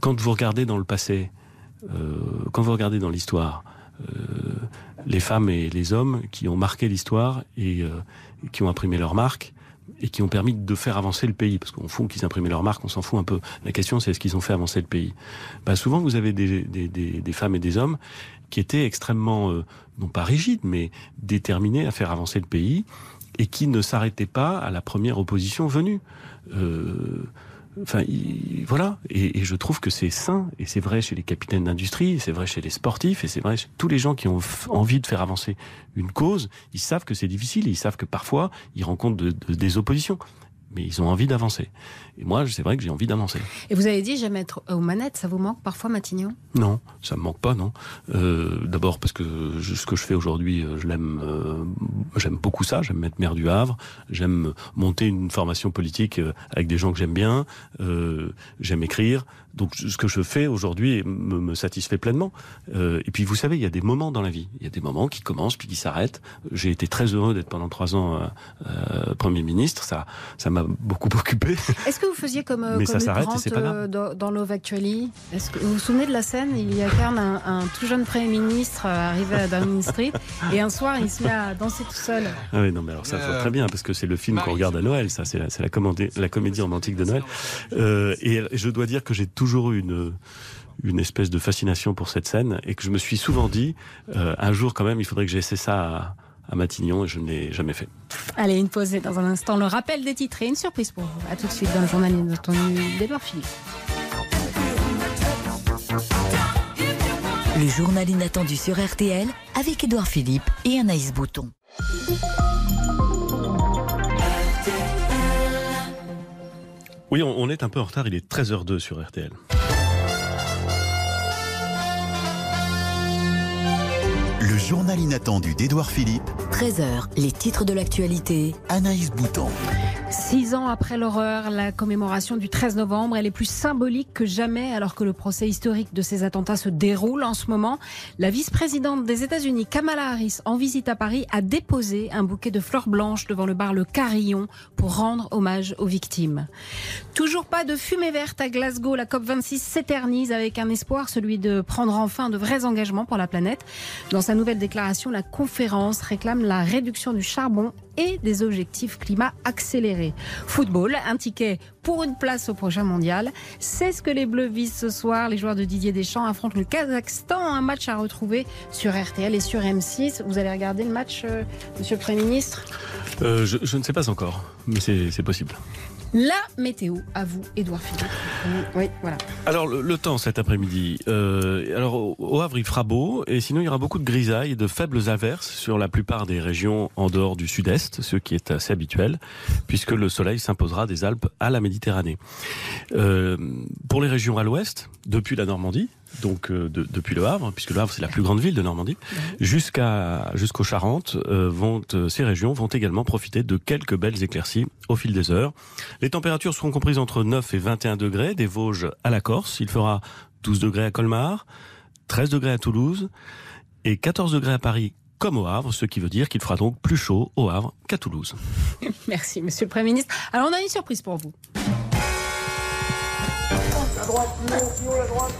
quand vous regardez dans le passé, euh, quand vous regardez dans l'histoire, euh, les femmes et les hommes qui ont marqué l'histoire et qui ont imprimé leur marque, et qui ont permis de faire avancer le pays. Parce qu'au fond, qu'ils imprimaient leur marque, on s'en fout un peu. La question, c'est est-ce qu'ils ont fait avancer le pays? Bah, Souvent, vous avez des, des, femmes et des hommes qui étaient extrêmement, euh, non pas rigides, mais déterminés à faire avancer le pays et qui ne s'arrêtaient pas à la première opposition venue. Euh, Enfin, il, voilà. Et, je trouve que c'est sain, et c'est vrai chez les capitaines d'industrie, c'est vrai chez les sportifs, et c'est vrai chez tous les gens qui ont envie de faire avancer une cause. Ils savent que c'est difficile, ils savent que parfois ils rencontrent de, de, des oppositions, mais ils ont envie d'avancer. Et moi, c'est vrai que j'ai envie d'avancer. Et vous avez dit jamais être aux manettes, ça vous manque parfois, Matignon? Non, ça me manque pas, non. Euh, D'abord parce que je, ce que je fais aujourd'hui, je l'aime, euh, j'aime beaucoup ça. J'aime être maire du Havre. J'aime monter une formation politique avec des gens que j'aime bien. Euh, j'aime écrire. Donc ce que je fais aujourd'hui me, me, satisfait pleinement. Euh, et puis vous savez, il y a des moments dans la vie. Il y a des moments qui commencent puis qui s'arrêtent. J'ai été très heureux d'être pendant trois ans euh, Premier ministre. Ça, ça m'a beaucoup occupé. Est-ce que vous faisiez comme, Mais comme ça euh, dans, dans Love Actually Est-ce que vous vous souvenez de la scène Il y a un, un, tout jeune Premier ministre arrivé à Downing Street et un soir il se met à danser tout seul. Ah oui, non, mais alors ça, euh... très bien parce que c'est le film qu'on regarde à Noël. Ça, c'est la, la, comédie, la comédie romantique de Noël. Euh, et je dois dire que j'ai toujours eu une une espèce de fascination pour cette scène et que je me suis souvent dit euh, un jour quand même il faudrait que j'essaie ça à, à Matignon et je ne l'ai jamais fait. Allez, une pause dans un instant. Le rappel des titres et une surprise pour vous. A tout de suite dans le journal inattendu d'Edouard Philippe. Le journal inattendu sur RTL avec Edouard Philippe et Anaïs Bouton. Oui, on, on est un peu en retard, il est 13h02 sur RTL. Le journal inattendu d'Edouard Philippe. 13h, les titres de l'actualité. Anaïs Bouton. Six ans après l'horreur, la commémoration du 13 novembre, est plus symbolique que jamais alors que le procès historique de ces attentats se déroule en ce moment. La vice-présidente des États-Unis, Kamala Harris, en visite à Paris, a déposé un bouquet de fleurs blanches devant le bar Le Carillon pour rendre hommage aux victimes. Toujours pas de fumée verte à Glasgow. La COP26 s'éternise avec un espoir, celui de prendre enfin de vrais engagements pour la planète. Dans sa nouvelle déclaration, la conférence réclame la réduction du charbon et des objectifs climat accélérés. Football, un ticket pour une place au prochain mondial. C'est ce que les Bleus visent ce soir. Les joueurs de Didier Deschamps affrontent le Kazakhstan. Un match à retrouver sur RTL et sur M6. Vous allez regarder le match, euh, monsieur le Premier ministre? Euh, je, je ne sais pas encore, mais c'est possible. La météo, à vous, Édouard Philippe. Oui, voilà. Alors, le, le temps cet après-midi. Euh, alors, au, au, Havre, il fera beau, et sinon, il y aura beaucoup de grisailles et de faibles averses sur la plupart des régions en dehors du sud-est, ce qui est assez habituel, puisque le soleil s'imposera des Alpes à la Méditerranée. Euh, pour les régions à l'ouest, depuis la Normandie, donc euh, de, depuis le Havre, puisque le Havre c'est la plus grande ville de Normandie, jusqu'à jusqu'aux Charentes, euh, euh, ces régions vont également profiter de quelques belles éclaircies au fil des heures. Les températures seront comprises entre 9 et 21 degrés des Vosges à la Corse. Il fera 12 degrés à Colmar, 13 degrés à Toulouse et 14 degrés à Paris comme au Havre, ce qui veut dire qu'il fera donc plus chaud au Havre qu'à Toulouse. Merci, Monsieur le Premier ministre. Alors, on a une surprise pour vous. Droite, plus haut, plus haut, la droite.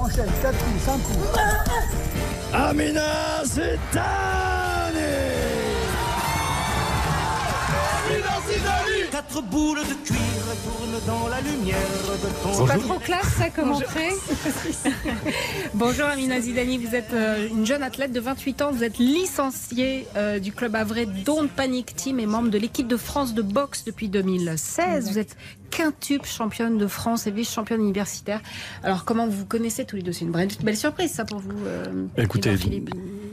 Enchaîne, 4 coups, 5 coups. Amina Zidane quatre boules de cuir tournent dans la lumière de ton C'est pas trop classe ça comme entrée Bonjour Amina Zidani, vous êtes euh, une jeune athlète de 28 ans, vous êtes licenciée euh, du club Havre Don't Panic Team et membre de l'équipe de France de boxe depuis 2016. Vous êtes quintuple championne de France et vice-championne universitaire. Alors comment vous vous connaissez tous les deux? C'est une belle, belle surprise ça pour vous euh, Écoutez, Edouard Philippe.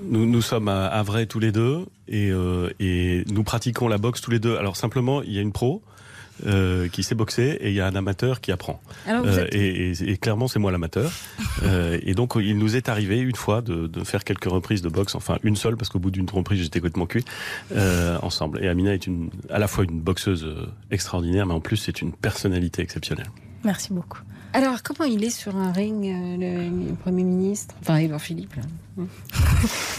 nous, nous sommes à Havre tous les deux et, euh, et nous pratiquons la boxe tous les deux. Alors simplement, il y a une pro. Euh, qui sait boxer et il y a un amateur qui apprend. Alors, vous êtes- et, et- et clairement, c'est moi l'amateur. Euh, et donc, il nous est arrivé une fois de, de faire quelques reprises de boxe, enfin une seule, parce qu'au bout d'une reprise, j'étais complètement cuit, euh, ensemble. Et Amina est une, à la fois une boxeuse euh, extraordinaire, mais en plus, c'est une personnalité exceptionnelle. Merci beaucoup. Alors comment il est sur un ring, euh, le, le Premier ministre? Enfin Edouard Philippe. là.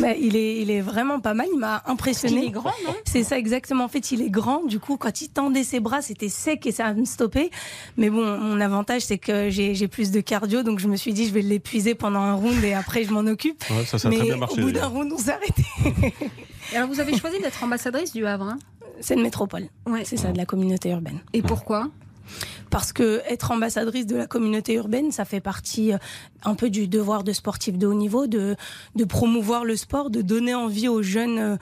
Bah, il, est, il est vraiment pas mal, il m'a impressionné. Il est grand, non? C'est ça exactement. En fait, il est grand. Du coup, quand il tendait ses bras, c'était sec et ça va me stopper. Mais bon, mon avantage, c'est que j'ai plus de cardio, donc je me suis dit, je vais l'épuiser pendant un round et après, je m'en occupe. Ouais, ça, ça a Mais très bien marché, au bout d'un round, on s'est arrêté. Et alors vous avez choisi d'être ambassadrice du Havre. hein? C'est une métropole. C'est ça, de la communauté urbaine. Et pourquoi? Parce que être ambassadrice de la communauté urbaine, ça fait partie euh, un peu du devoir de sportif de haut niveau, de, de promouvoir le sport, de donner envie aux jeunes euh,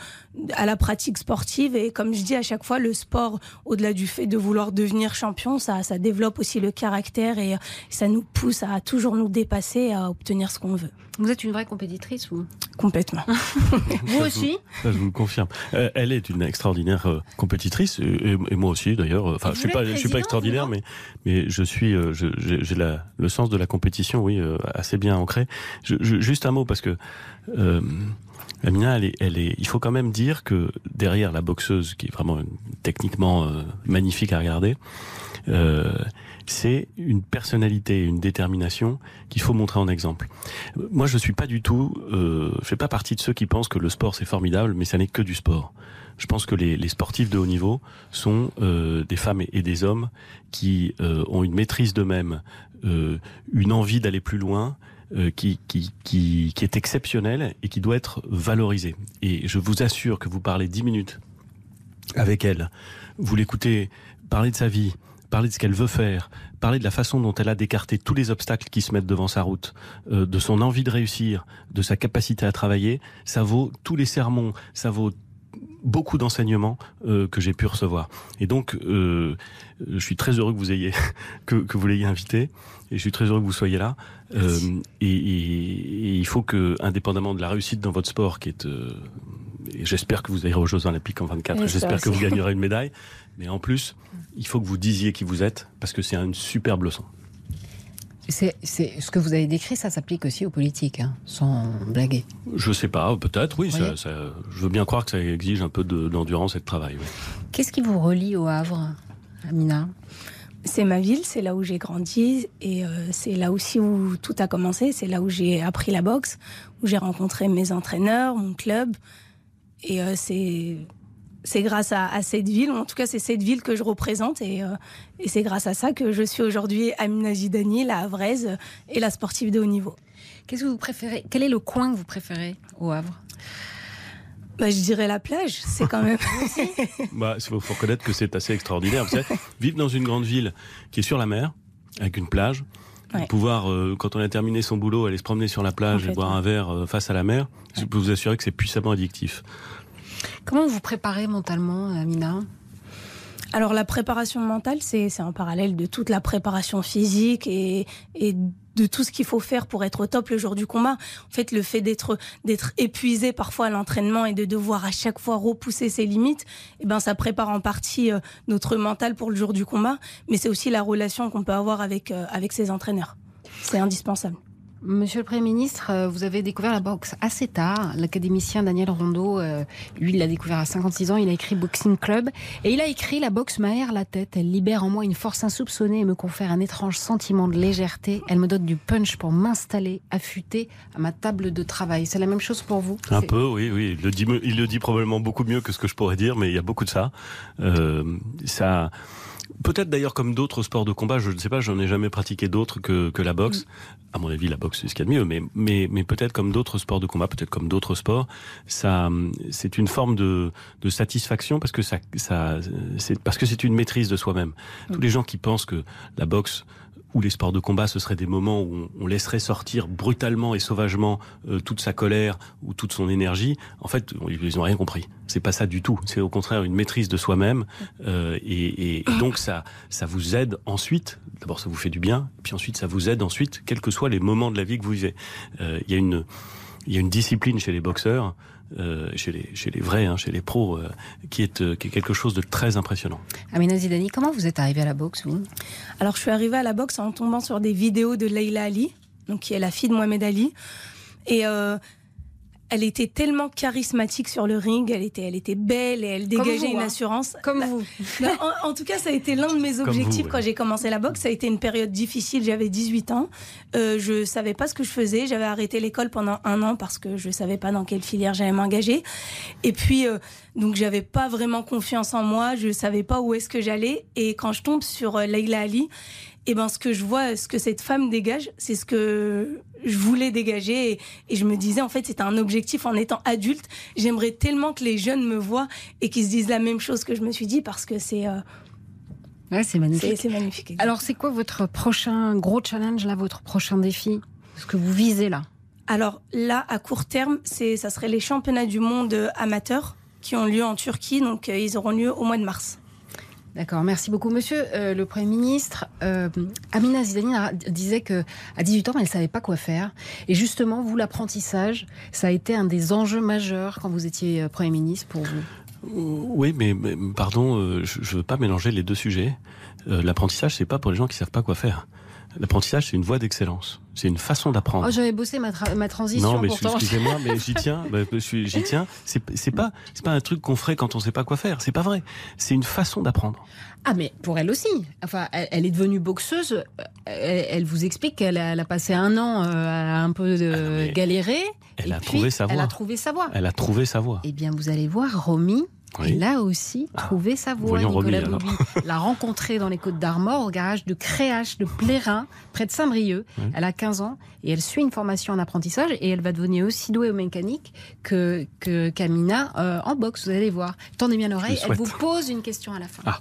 à la pratique sportive. Et comme je dis à chaque fois, le sport, au-delà du fait de vouloir devenir champion, ça, ça développe aussi le caractère et euh, ça nous pousse à toujours nous dépasser et à obtenir ce qu'on veut. Vous êtes une vraie compétitrice ou Complètement. Vous aussi Ça, je vous le confirme. Euh, elle est une extraordinaire euh, compétitrice, et, moi aussi d'ailleurs. Enfin, Et je suis pas, je suis pas extraordinaire, mais mais je suis, euh, j'ai le sens de la compétition, oui, euh, assez bien ancré. Je, je- juste un mot parce que. Amina, elle est, elle est, il faut quand même dire que derrière la boxeuse, qui est vraiment techniquement euh, magnifique à regarder, euh, c'est une personnalité, une détermination qu'il faut montrer en exemple. Moi, je suis pas du tout, euh, je fais pas partie de ceux qui pensent que le sport c'est formidable, mais ça n'est que du sport. Je pense que les, les sportifs de haut niveau sont euh, des femmes et, et des hommes qui euh, ont une maîtrise d'eux-mêmes, euh, une envie d'aller plus loin, qui, qui, qui, qui est exceptionnelle et qui doit être valorisée. Et je vous assure que vous parlez dix minutes avec elle, vous l'écoutez parler de sa vie, parler de ce qu'elle veut faire, parler de la façon dont elle a d'écarter tous les obstacles qui se mettent devant sa route, euh, de son envie de réussir, de sa capacité à travailler, ça vaut tous les sermons, ça vaut beaucoup d'enseignements euh, que j'ai pu recevoir. Et donc, euh, je suis très heureux que vous ayez que, que vous l'ayez invité, et je suis très heureux que vous soyez là. Euh, et, et- et il faut que, indépendamment de la réussite dans votre sport, qui est, et j'espère que vous irez aux Jeux Olympiques en 24, Oui, j'espère que vous gagnerez une médaille, mais en plus, il faut que vous disiez qui vous êtes, parce que c'est une superbe leçon. C'est, ce que vous avez décrit, ça s'applique aussi aux politiques, hein, sans blaguer. Je sais pas, peut-être, oui. Oui. Ça, ça- je veux bien croire que ça exige un peu de- d'endurance et de travail. oui. Qu'est-ce qui vous relie au Havre, Amina? C'est ma ville, c'est là où j'ai grandi et euh, c'est là aussi où tout a commencé. C'est là où j'ai appris la boxe, où j'ai rencontré mes entraîneurs, mon club. Et euh, c'est c'est grâce à, à cette ville, ou en tout cas c'est cette ville que je représente et, euh, et c'est grâce à ça que je suis aujourd'hui Amina Zidani, la Havraise et la sportive de haut niveau. Qu'est-ce que vous préférez Quel est le coin que vous préférez au Havre? Bah, je dirais la plage, c'est quand même. Bah, il faut, faut reconnaître que c'est assez extraordinaire. Vous savez, vivre dans une grande ville qui est sur la mer, avec une plage, Ouais. pouvoir, euh, quand on a terminé son boulot, aller se promener sur la plage et boire un verre euh, face à la mer, je peux vous assurer que c'est puissamment addictif. Comment vous préparez mentalement, Amina? Alors la préparation mentale, c'est en parallèle de toute la préparation physique et, et de tout ce qu'il faut faire pour être au top le jour du combat. En fait, le fait d'être d'être épuisé parfois à l'entraînement et de devoir à chaque fois repousser ses limites, eh ben ça prépare en partie euh, notre mental pour le jour du combat, mais c'est aussi la relation qu'on peut avoir avec euh, avec ses entraîneurs. C'est indispensable. Monsieur le Premier ministre, euh, vous avez découvert la boxe assez tard. L'académicien Daniel Rondeau, euh, lui, il l'a découvert à 56 ans. Il a écrit Boxing Club. Et il a écrit La boxe m'aère la tête. Elle libère en moi une force insoupçonnée et me confère un étrange sentiment de légèreté. Elle me donne du punch pour m'installer, affûter à ma table de travail. C'est la même chose pour vous? Un peu, oui, oui. Il le, dit, il le dit probablement beaucoup mieux que ce que je pourrais dire, mais il y a beaucoup de ça. Euh, ça, Peut-être d'ailleurs comme d'autres sports de combat, je ne sais pas, j'en ai jamais pratiqué d'autres que, que la boxe. À mon avis, la boxe c'est ce qu'il y a de mieux, mais, mais, mais peut-être comme d'autres sports de combat, peut-être comme d'autres sports, ça, c'est une forme de, de satisfaction parce que ça, ça, c'est parce que c'est une maîtrise de soi-même. Tous les gens qui pensent que la boxe ou les sports de combat, ce seraient des moments où on, laisserait sortir brutalement et sauvagement euh, toute sa colère ou toute son énergie. En fait, ils n'ont rien compris. C'est pas ça du tout. C'est au contraire une maîtrise de soi-même, euh, et, et, donc ça, ça vous aide ensuite. D'abord, ça vous fait du bien, puis ensuite, ça vous aide ensuite, quels que soient les moments de la vie que vous vivez. Euh, il y il y a une discipline chez les boxeurs euh, chez, les, chez les vrais, hein, chez les pros, euh, qui, est, euh, qui est quelque chose de très impressionnant. Amina Zidani, comment vous êtes arrivée à la boxe, vous? Alors, je suis arrivée à la boxe en tombant sur des vidéos de Leila Ali, donc qui est la fille de Mohamed Ali. Et elle était tellement charismatique sur le ring, elle était, elle était belle et elle dégageait une hein. assurance. Comme vous. Bah, en, tout cas, ça a été l'un de mes objectifs quand j'ai commencé la boxe. Ça a été une période difficile. J'avais 18 ans. Euh, je savais pas ce que je faisais. J'avais arrêté l'école pendant un an parce que je savais pas dans quelle filière j'allais m'engager. Et puis, euh, donc, j'avais pas vraiment confiance en moi. Je savais pas où est-ce que j'allais. Et quand je tombe sur euh, Leila Ali, et ben ce que je vois, ce que cette femme dégage, c'est ce que je voulais dégager et, je me disais en fait c'était un objectif en étant adulte. J'aimerais tellement que les jeunes me voient et qu'ils se disent la même chose que je me suis dit parce que c'est euh, c'est magnifique. C'est magnifique. Alors c'est quoi votre prochain gros challenge là, votre prochain défi, ce que vous visez là? Alors là à court terme, c'est ça serait les championnats du monde amateurs qui ont lieu en Turquie, donc euh, ils auront lieu au mois de mars. D'accord, merci beaucoup. Monsieur euh, le Premier ministre, euh, Amina Zidani disait que à 18 ans, elle ne savait pas quoi faire. Et justement, vous, l'apprentissage, ça a été un des enjeux majeurs quand vous étiez euh, Premier ministre pour vous. Oui, mais, pardon, je ne veux pas mélanger les deux sujets. L'apprentissage, c'est pas pour les gens qui savent pas quoi faire. L'apprentissage, c'est une voie d'excellence. C'est une façon d'apprendre. Oh, j'avais bossé ma, ma transition. Non, mais excusez-moi, mais j'y tiens. Bah, j'y tiens. C'est pas, c'est pas un truc qu'on ferait quand on sait pas quoi faire. C'est pas vrai. C'est une façon d'apprendre. Ah, mais pour elle aussi. Enfin, elle, est devenue boxeuse. Elle, vous explique qu'elle a, passé un an euh, à un peu de ah, galérer. Elle a trouvé sa voie. Elle a trouvé sa voie. Elle a trouvé sa voie. Eh bien, vous allez voir, Romy, et là aussi, ah. trouver sa voie. Nicolas l'a rencontrée dans les Côtes d'Armor au garage de Créache de Plérin, près de Saint-Brieuc. Elle a 15 ans et elle suit une formation en apprentissage et elle va devenir aussi douée au mécanique que, que Camina euh, en boxe. Vous allez voir. Tendez bien l'oreille, elle vous pose une question à la fin. Ah.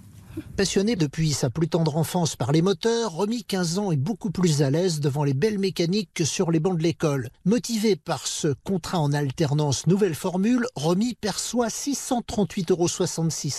Passionné depuis sa plus tendre enfance par les moteurs, Romy, 15 ans, est beaucoup plus à l'aise devant les belles mécaniques que sur les bancs de l'école. Motivé par ce contrat en alternance nouvelle formule, Romy perçoit 638,66 euros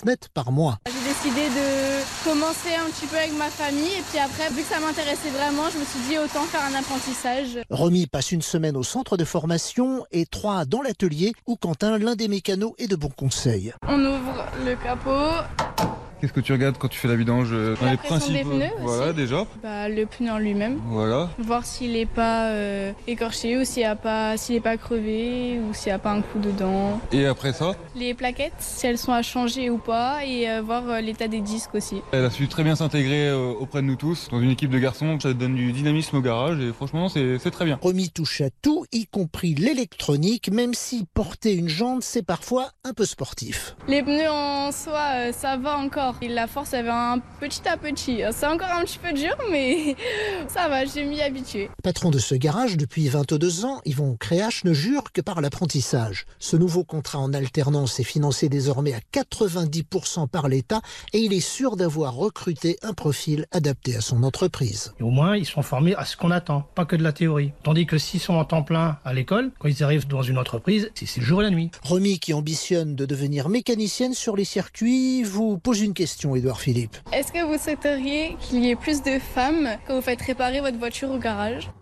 net par mois. J'ai décidé de commencer un petit peu avec ma famille et puis après, vu que ça m'intéressait vraiment, je me suis dit autant faire un apprentissage. Romy passe une semaine au centre de formation et trois dans l'atelier où Quentin, l'un des mécanos, est de bons conseils. On ouvre le capot. Qu'est-ce que tu regardes quand tu fais la vidange euh, la les principes des pneus Voilà, déjà. Bah, le pneu en lui-même. Voilà. Voir s'il n'est pas euh, écorché ou s'il n'est pas, pas crevé ou s'il n'y a pas un coup dedans. Et après ça Les plaquettes, si elles sont à changer ou pas et euh, voir l'état des disques aussi. Elle a su très bien s'intégrer auprès de nous tous. Dans une équipe de garçons, ça donne du dynamisme au garage et franchement, c'est très bien. Romy touche à tout, y compris l'électronique, même si porter une jante, c'est parfois un peu sportif. Les pneus en soi, ça va encore la force, avait un petit à petit. C'est encore un petit peu dur, mais ça va, j'ai m'y habitué. Patron de ce garage depuis 22 ans, Yvon Créache ne jure que par l'apprentissage. Ce nouveau contrat en alternance est financé désormais à 90% par l'État et il est sûr d'avoir recruté un profil adapté à son entreprise. au moins, ils sont formés à ce qu'on attend, pas que de la théorie. Tandis que s'ils sont en temps plein à l'école, quand ils arrivent dans une entreprise, c'est le jour et la nuit. Romy, qui ambitionne de devenir mécanicienne sur les circuits, vous pose une question, Édouard Philippe. Est-ce que vous souhaiteriez qu'il y ait plus de femmes quand vous faites réparer votre voiture au garage?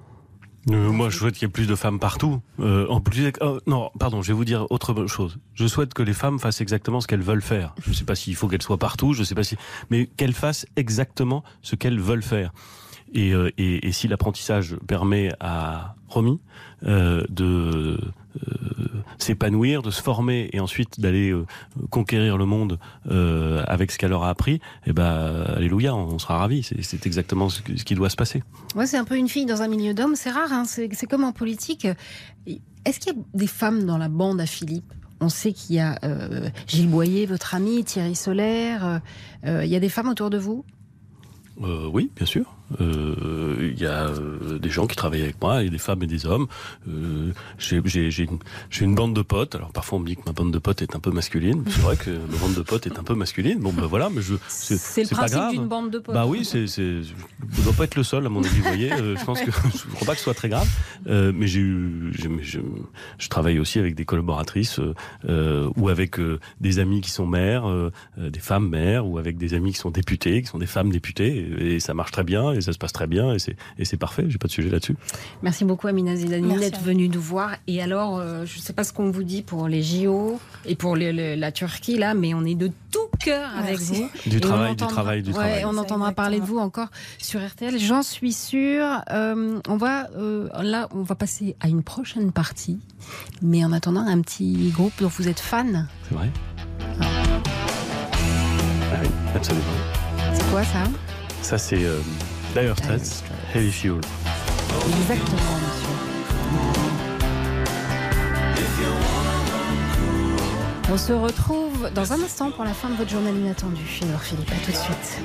Euh, moi, je souhaite qu'il y ait plus de femmes partout. Euh, en plus, oh, non, pardon, je vais vous dire autre chose. Je souhaite que les femmes fassent exactement ce qu'elles veulent faire. Je ne sais pas s'il faut qu'elles soient partout, je sais pas si, mais qu'elles fassent exactement ce qu'elles veulent faire. Et, euh, et, et si l'apprentissage permet à Romy euh, de euh, s'épanouir, de se former et ensuite d'aller euh, conquérir le monde euh, avec ce qu'elle aura appris, eh ben, alléluia, on, sera ravis. C'est exactement ce, qui doit se passer. Ouais, c'est un peu une fille dans un milieu d'hommes, c'est rare, hein. c'est comme en politique. Est-ce qu'il y a des femmes dans la bande à Philippe? On sait qu'il y a Gilles Boyer, votre ami, Thierry Solaire. il y a des femmes autour de vous? Euh, oui, bien sûr. Euh, Il y a euh, des gens qui travaillent avec moi, il y a des femmes et des hommes. Euh, J'ai j'ai- j'ai une, une bande de potes. Alors parfois on me dit que ma bande de potes est un peu masculine. C'est vrai que ma bande de potes est un peu masculine. Bon ben voilà, mais je c'est C'est le pas principe grave. d'une bande de potes. Bah oui, c'est c'est je dois pas être le seul à mon avis. Vous voyez, Euh, je pense que je crois pas que ce soit très grave. Euh, mais j'ai eu, j'ai- je, je travaille aussi avec des collaboratrices ou avec euh, des amis qui sont maires, des femmes maires, ou avec des amis qui sont députés, qui sont des femmes députées, et, et ça marche très bien, et ça se passe très bien, et c'est et c'est parfait. J'ai pas de sujet là-dessus. Merci beaucoup Amina Zidani d'être venue nous voir. Et alors, euh, je ne sais pas ce qu'on vous dit pour les JO et pour la Turquie là, mais on est de tout cœur avec Merci. vous. Du Et travail, du travail, du ouais, travail. On entendra parler de vous encore sur RTL. J'en suis sûre. Euh, on va euh, là, on va passer à une prochaine partie. Mais en attendant, un petit groupe dont vous êtes fan. C'est vrai. Ah oui, absolument. C'est quoi ça? Ça c'est euh, Dire Straits, Heavy Fuel. Exactement, monsieur. On se retrouve dans un instant pour la fin de votre journal inattendu. Edouard Philippe, à tout de suite.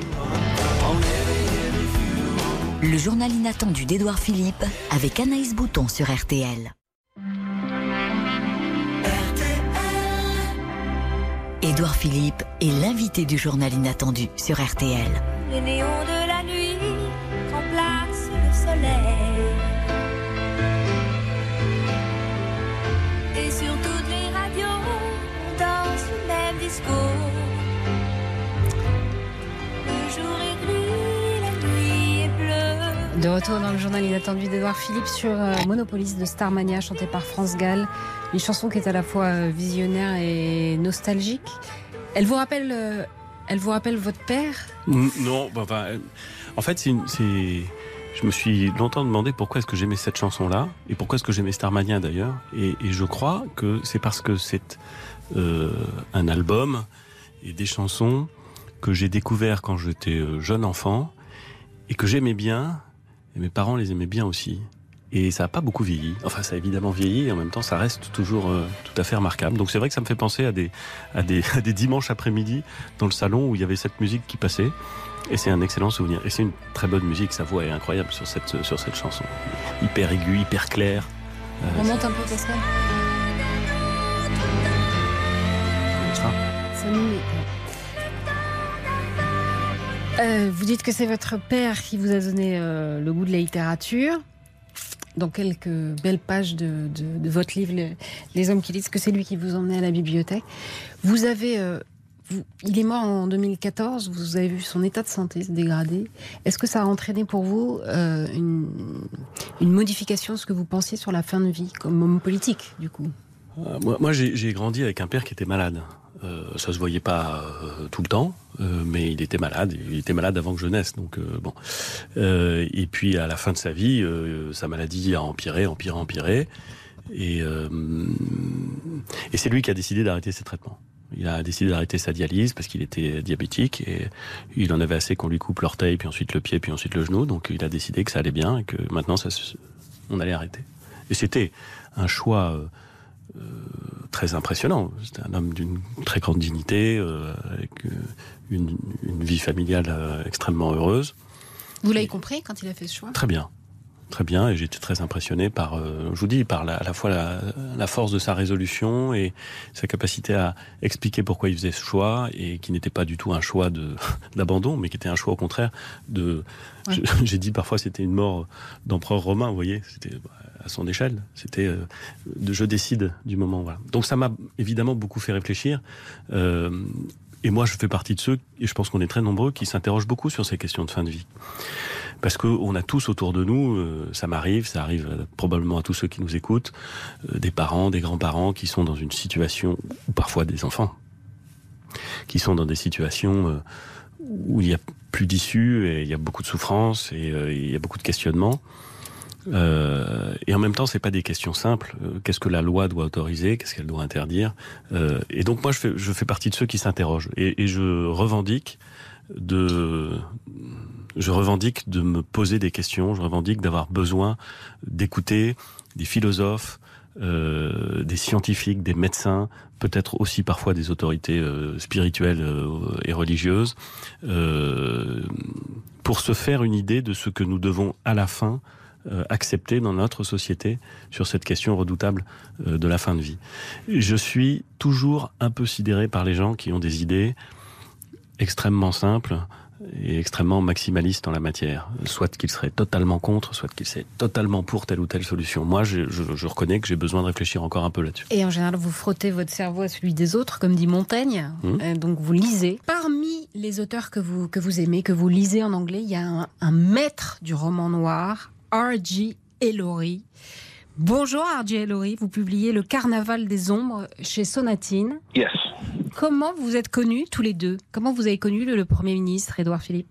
Le journal inattendu d'Édouard Philippe avec Anaïs Bouton sur RTL. Édouard Philippe est l'invité du journal inattendu sur RTL. Les néons de De retour dans le journal inattendu d'Edouard Philippe sur euh, Monopolis de Starmania, chanté par France Gall. Une chanson qui est à la fois euh, visionnaire et nostalgique. Elle vous rappelle, euh, elle vous rappelle votre père? Non, bah, en fait, c'est, je me suis longtemps demandé pourquoi est-ce que j'aimais cette chanson-là et pourquoi est-ce que j'aimais Starmania d'ailleurs. Et, je crois que c'est parce que c'est euh, un album et des chansons que j'ai découvert quand j'étais jeune enfant et que j'aimais bien. Et mes parents les aimaient bien aussi. Et ça n'a pas beaucoup vieilli. Enfin, ça a évidemment vieilli et en même temps, ça reste toujours euh, tout à fait remarquable. Donc c'est vrai que ça me fait penser à des, à des, à des dimanches après-midi dans le salon où il y avait cette musique qui passait. Et c'est un excellent souvenir. Et c'est une très bonne musique. Sa voix est incroyable sur cette, sur cette chanson. Hyper aiguë, hyper claire. Euh, On monte un peu Pascal ça. Ça nous- Euh, vous dites que c'est votre père qui vous a donné euh, le goût de la littérature. Dans quelques belles pages de, votre livre, Le- Les hommes qui disent que c'est lui qui vous emmenait à la bibliothèque. Vous avez, euh, il est mort en 2014. Vous avez vu son état de santé se dégrader. Est-ce que ça a entraîné pour vous une, modification de ce que vous pensiez sur la fin de vie comme homme politique, du coup? Moi, j'ai grandi avec un père qui était malade. Euh, ça se voyait pas euh, tout le temps, euh, mais il était malade. Il était malade avant que je naisse, donc bon. Et puis à la fin de sa vie, sa maladie a empiré, empiré, empiré, et c'est lui qui a décidé d'arrêter ses traitements. Il a décidé d'arrêter sa dialyse parce qu'il était diabétique et il en avait assez qu'on lui coupe l'orteil, puis ensuite le pied, puis ensuite le genou. Donc il a décidé que ça allait bien et que maintenant ça, on allait arrêter. Et c'était un choix euh, très impressionnant. C'était un homme d'une très grande dignité, euh, avec euh, une, une vie familiale extrêmement heureuse. Vous l'avez compris quand il a fait ce choix? Très bien. Très bien, et j'étais très impressionné par, euh, je vous dis, par la- à la fois la, la force de sa résolution et sa capacité à expliquer pourquoi il faisait ce choix et qui n'était pas du tout un choix d'abandon, mais qui était un choix au contraire de. Ouais. J'ai dit parfois c'était une mort d'empereur romain, vous voyez, c'était bah, à son échelle, c'était euh, de je décide du moment. Voilà. Donc ça m'a évidemment beaucoup fait réfléchir. Euh, et moi, je fais partie de ceux, et je pense qu'on est très nombreux, qui s'interrogent beaucoup sur ces questions de fin de vie. Parce qu'on a tous autour de nous, euh, ça m'arrive, ça arrive probablement à tous ceux qui nous écoutent, euh, des parents, des grands-parents qui sont dans une situation, ou parfois des enfants, qui sont dans des situations euh, où il n'y a plus d'issue et il y a beaucoup de souffrance et il y a beaucoup de questionnements. Euh, et en même temps, c'est pas des questions simples. Qu'est-ce que la loi doit autoriser? Qu'est-ce qu'elle doit interdire? Euh, Et donc moi, je fais, je fais partie de ceux qui s'interrogent et, et je revendique de, je revendique de me poser des questions. Je revendique d'avoir besoin d'écouter des philosophes, euh, des scientifiques, des médecins, peut-être aussi parfois des autorités euh, spirituelles euh, et religieuses, euh, pour se faire une idée de ce que nous devons à la fin accepter dans notre société sur cette question redoutable de la fin de vie. Je suis toujours un peu sidéré par les gens qui ont des idées extrêmement simples et extrêmement maximalistes en la matière. Soit qu'ils seraient totalement contre, soit qu'ils seraient totalement pour telle ou telle solution. Moi, je, je- je reconnais que j'ai besoin de réfléchir encore un peu là-dessus. Et en général, vous frottez votre cerveau à celui des autres, comme dit Montaigne. Mmh. Euh, donc vous lisez. Parmi les auteurs que vous, que vous aimez, que vous lisez en anglais, il y a un, un maître du roman noir, R.G. Ellory. Bonjour R.G. Ellory, vous publiez Le Carnaval des ombres chez Sonatine. Yes. Comment vous êtes connus tous les deux? Comment vous avez connu le, Premier ministre Édouard Philippe?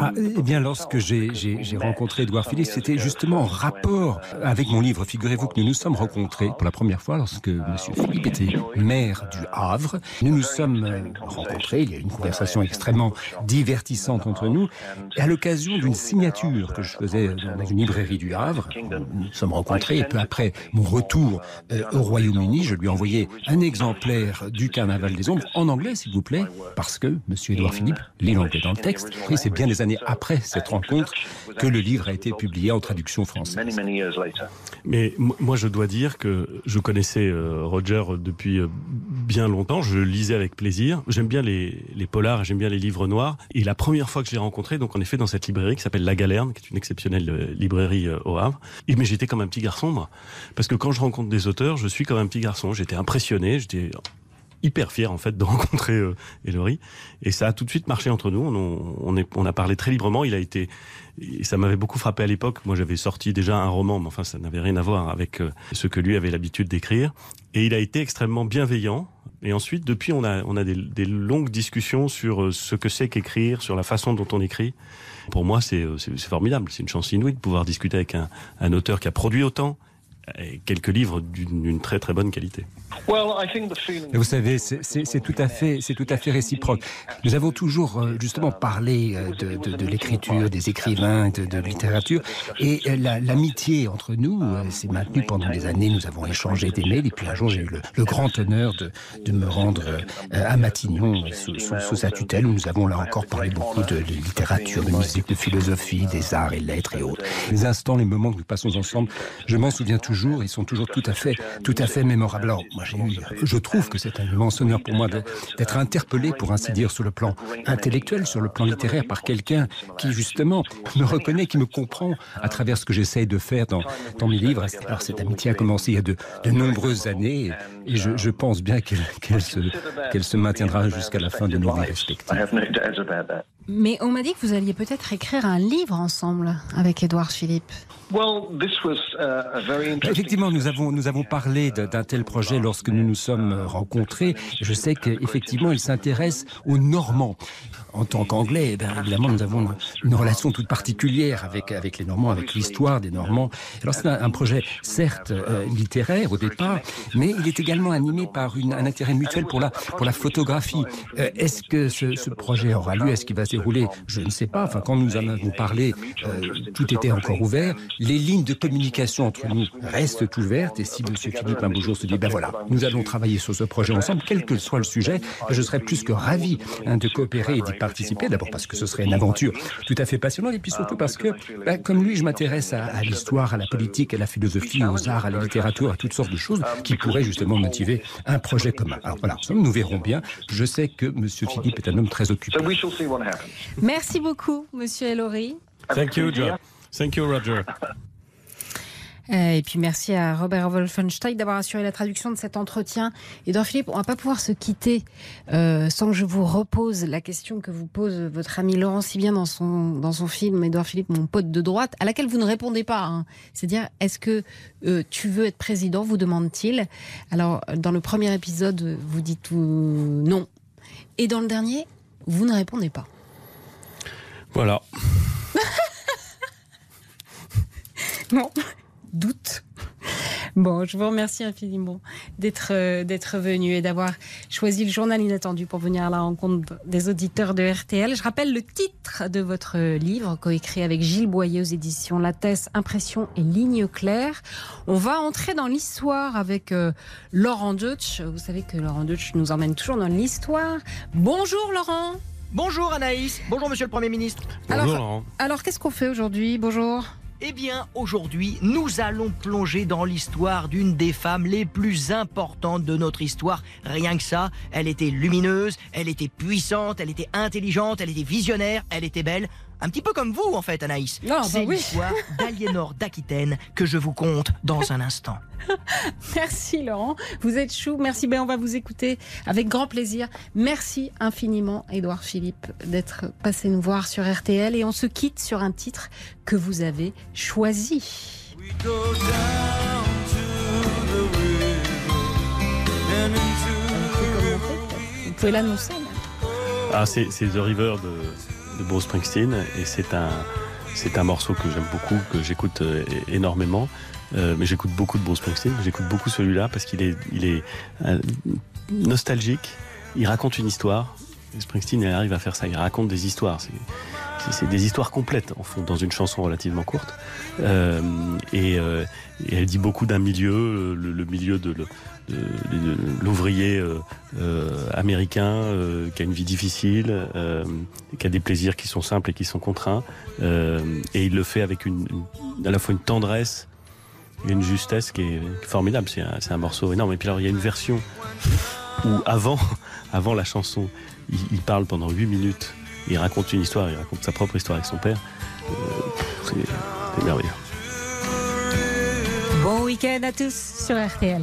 Ah, eh bien, lorsque j'ai- rencontré Édouard Philippe, c'était justement en rapport avec mon livre. Figurez-vous que nous nous sommes rencontrés pour la première fois lorsque M. Philippe était maire du Havre. Nous nous sommes euh, rencontrés, il y a eu une conversation extrêmement divertissante entre nous, et à l'occasion d'une signature que je faisais dans une librairie du Havre. Nous nous sommes rencontrés, et peu après mon retour euh, au Royaume-Uni, je lui ai envoyé un exemplaire du Carnaval des Ombres, en anglais, s'il vous plaît, parce que M. Édouard Philippe lit l'anglais dans le texte, et c'est bien des années après cette rencontre que le livre a été publié en traduction française. Many, many years later. Mais mo- moi, je dois dire que je connaissais euh, Roger depuis euh, bien longtemps. Je le lisais avec plaisir. J'aime bien les, les polars, j'aime bien les livres noirs. Et la première fois que je l'ai rencontré, donc en effet dans cette librairie qui s'appelle La Galerne, qui est une exceptionnelle euh, librairie euh, au Havre. Et, mais j'étais comme un petit garçon, moi. Parce que quand je rencontre des auteurs, je suis comme un petit garçon. J'étais impressionné, j'étais hyper fier en fait de rencontrer euh, et ça a tout de suite marché entre nous. On, on, est, on a parlé très librement. Il a été ça m'avait beaucoup frappé à l'époque. Moi j'avais sorti déjà un roman mais enfin ça n'avait rien à voir avec euh, ce que lui avait l'habitude d'écrire. Et il a été extrêmement bienveillant. Et ensuite depuis on a on a des, longues discussions sur euh, ce que c'est qu'écrire sur la façon dont on écrit. Pour moi c'est euh, c'est formidable. C'est une chance inouïe de pouvoir discuter avec un, un auteur qui a produit autant quelques livres d'une très très bonne qualité Vous savez, c'est- tout à fait, c'est tout à fait réciproque. Nous avons toujours euh, justement parlé euh, de, de- de l'écriture, des écrivains, de, de littérature, et euh, la- l'amitié entre nous s'est maintenue pendant des années. Nous avons échangé des mails, et puis un jour j'ai eu le, le grand honneur de, de me rendre à Matignon sous, sous- sous sa tutelle, où nous avons là encore parlé beaucoup de, de littérature, de musique, de philosophie, des arts et lettres et autres. Les instants, les moments que nous passons ensemble, je m'en souviens toujours. Ils sont toujours tout à fait, tout à fait mémorables. Alors, moi, j'ai eu, je trouve que c'est un immense honneur pour moi d'être interpellé, pour ainsi dire, sur le plan intellectuel, sur le plan littéraire, par quelqu'un qui justement me reconnaît, qui me comprend à travers ce que j'essaye de faire dans, dans mes livres. Alors, cette amitié a commencé il y a de, de nombreuses années, et je, je pense bien qu'elle se, maintiendra jusqu'à la fin de nos vies respectives. I have no doubt about that. Mais on m'a dit que vous alliez peut-être écrire un livre ensemble avec Édouard Philippe. Well, this was uh, a very interesting. Effectivement, nous avons, nous avons parlé d'un tel projet lorsque nous nous sommes rencontrés. Je sais qu'effectivement, il s'intéresse aux Normands. En tant qu'Anglais, eh ben, évidemment, nous avons une, une relation toute particulière avec, avec les Normands, avec l'histoire des Normands. Alors c'est un, un projet, certes, euh, littéraire au départ, mais il est également animé par une- un intérêt mutuel pour la, pour la photographie. Euh, Est-ce que ce, ce projet aura lieu? Est-ce qu'il va se dérouler? Je ne sais pas. Enfin, quand nous en avons parlé, euh, tout était encore ouvert. Les lignes de communication entre nous restent ouvertes. Et si M. Philippe un beau jour se dit, ben voilà, nous allons travailler sur ce projet ensemble, quel que soit le sujet, je serais plus que ravi hein, de coopérer et d'y participer. D'abord parce que ce serait une aventure tout à fait passionnante, et puis surtout parce que, ben, comme lui, je m'intéresse à, à l'histoire, à la politique, à la philosophie, aux arts, à la littérature, à toutes sortes de choses qui pourraient justement motiver un projet commun. Alors voilà, nous verrons bien. Je sais que M. Philippe est un homme très occupé. Merci beaucoup, Monsieur Ellory. Thank you, John. Thank you, Roger. Euh, Et puis merci à Robert Wolfenstein d'avoir assuré la traduction de cet entretien. Edouard Philippe, on va pas pouvoir se quitter euh, sans que je vous repose la question que vous pose votre ami Laurent si bien dans son dans son film Edouard Philippe, mon pote de droite, à laquelle vous ne répondez pas. hein. C'est-à-dire, est-ce que euh, tu veux être président Vous demande-t-il. Alors, dans le premier épisode, vous dites tout non, et dans le dernier, vous ne répondez pas. Voilà. Non, doute. Bon, je vous remercie infiniment d'être euh, d'être venu et d'avoir choisi le journal inattendu pour venir à la rencontre des auditeurs de RTL. Je rappelle le titre de votre livre, coécrit avec Gilles Boyer aux éditions Lattès, Impression et Ligne claire. On va entrer dans l'histoire avec euh, Laurent Deutsch. Vous savez que Laurent Deutsch nous emmène toujours dans l'histoire. Bonjour Laurent. Bonjour Anaïs, bonjour Monsieur le Premier ministre. Alors, alors qu'est-ce qu'on fait aujourd'hui? Bonjour. Eh bien, aujourd'hui, nous allons plonger dans l'histoire d'une des femmes les plus importantes de notre histoire. Rien que ça, elle était lumineuse, elle était puissante, elle était intelligente, elle était visionnaire, elle était belle. Un petit peu comme vous, en fait, Anaïs. bah C'est oui. l'histoire d'Aliénor d'Aquitaine que je vous conte dans un instant. Merci Laurent, vous êtes chou. Merci, ben on va vous écouter avec grand plaisir. Merci infiniment Édouard Philippe d'être passé nous voir sur RTL et on se quitte sur un titre que vous avez choisi. Vous pouvez l'annoncer. Ah, c'est The River de, de Bruce Springsteen et c'est un, c'est un morceau que j'aime beaucoup, que j'écoute euh, énormément. Euh, mais j'écoute beaucoup de Bruce Springsteen. J'écoute beaucoup celui-là parce qu'il est, il est euh, nostalgique. Il raconte une histoire. Springsteen il arrive à faire ça. Il raconte des histoires. C'est- c'est des histoires complètes en fond dans une chanson relativement courte. Et, euh, elle dit beaucoup d'un milieu, le, milieu de l'ouvrier euh, euh, américain euh, qui a une vie difficile, qui a des plaisirs qui sont simples et qui sont contraints. Et il le fait avec une, une- à la fois une tendresse et une justesse qui est formidable. C'est un, un morceau énorme. Et puis alors il y a une version où avant, avant la chanson, il, il parle pendant 8 minutes. Il raconte une histoire, il raconte sa propre histoire avec son père. C'est merveilleux. Bon week-end à tous sur RTL.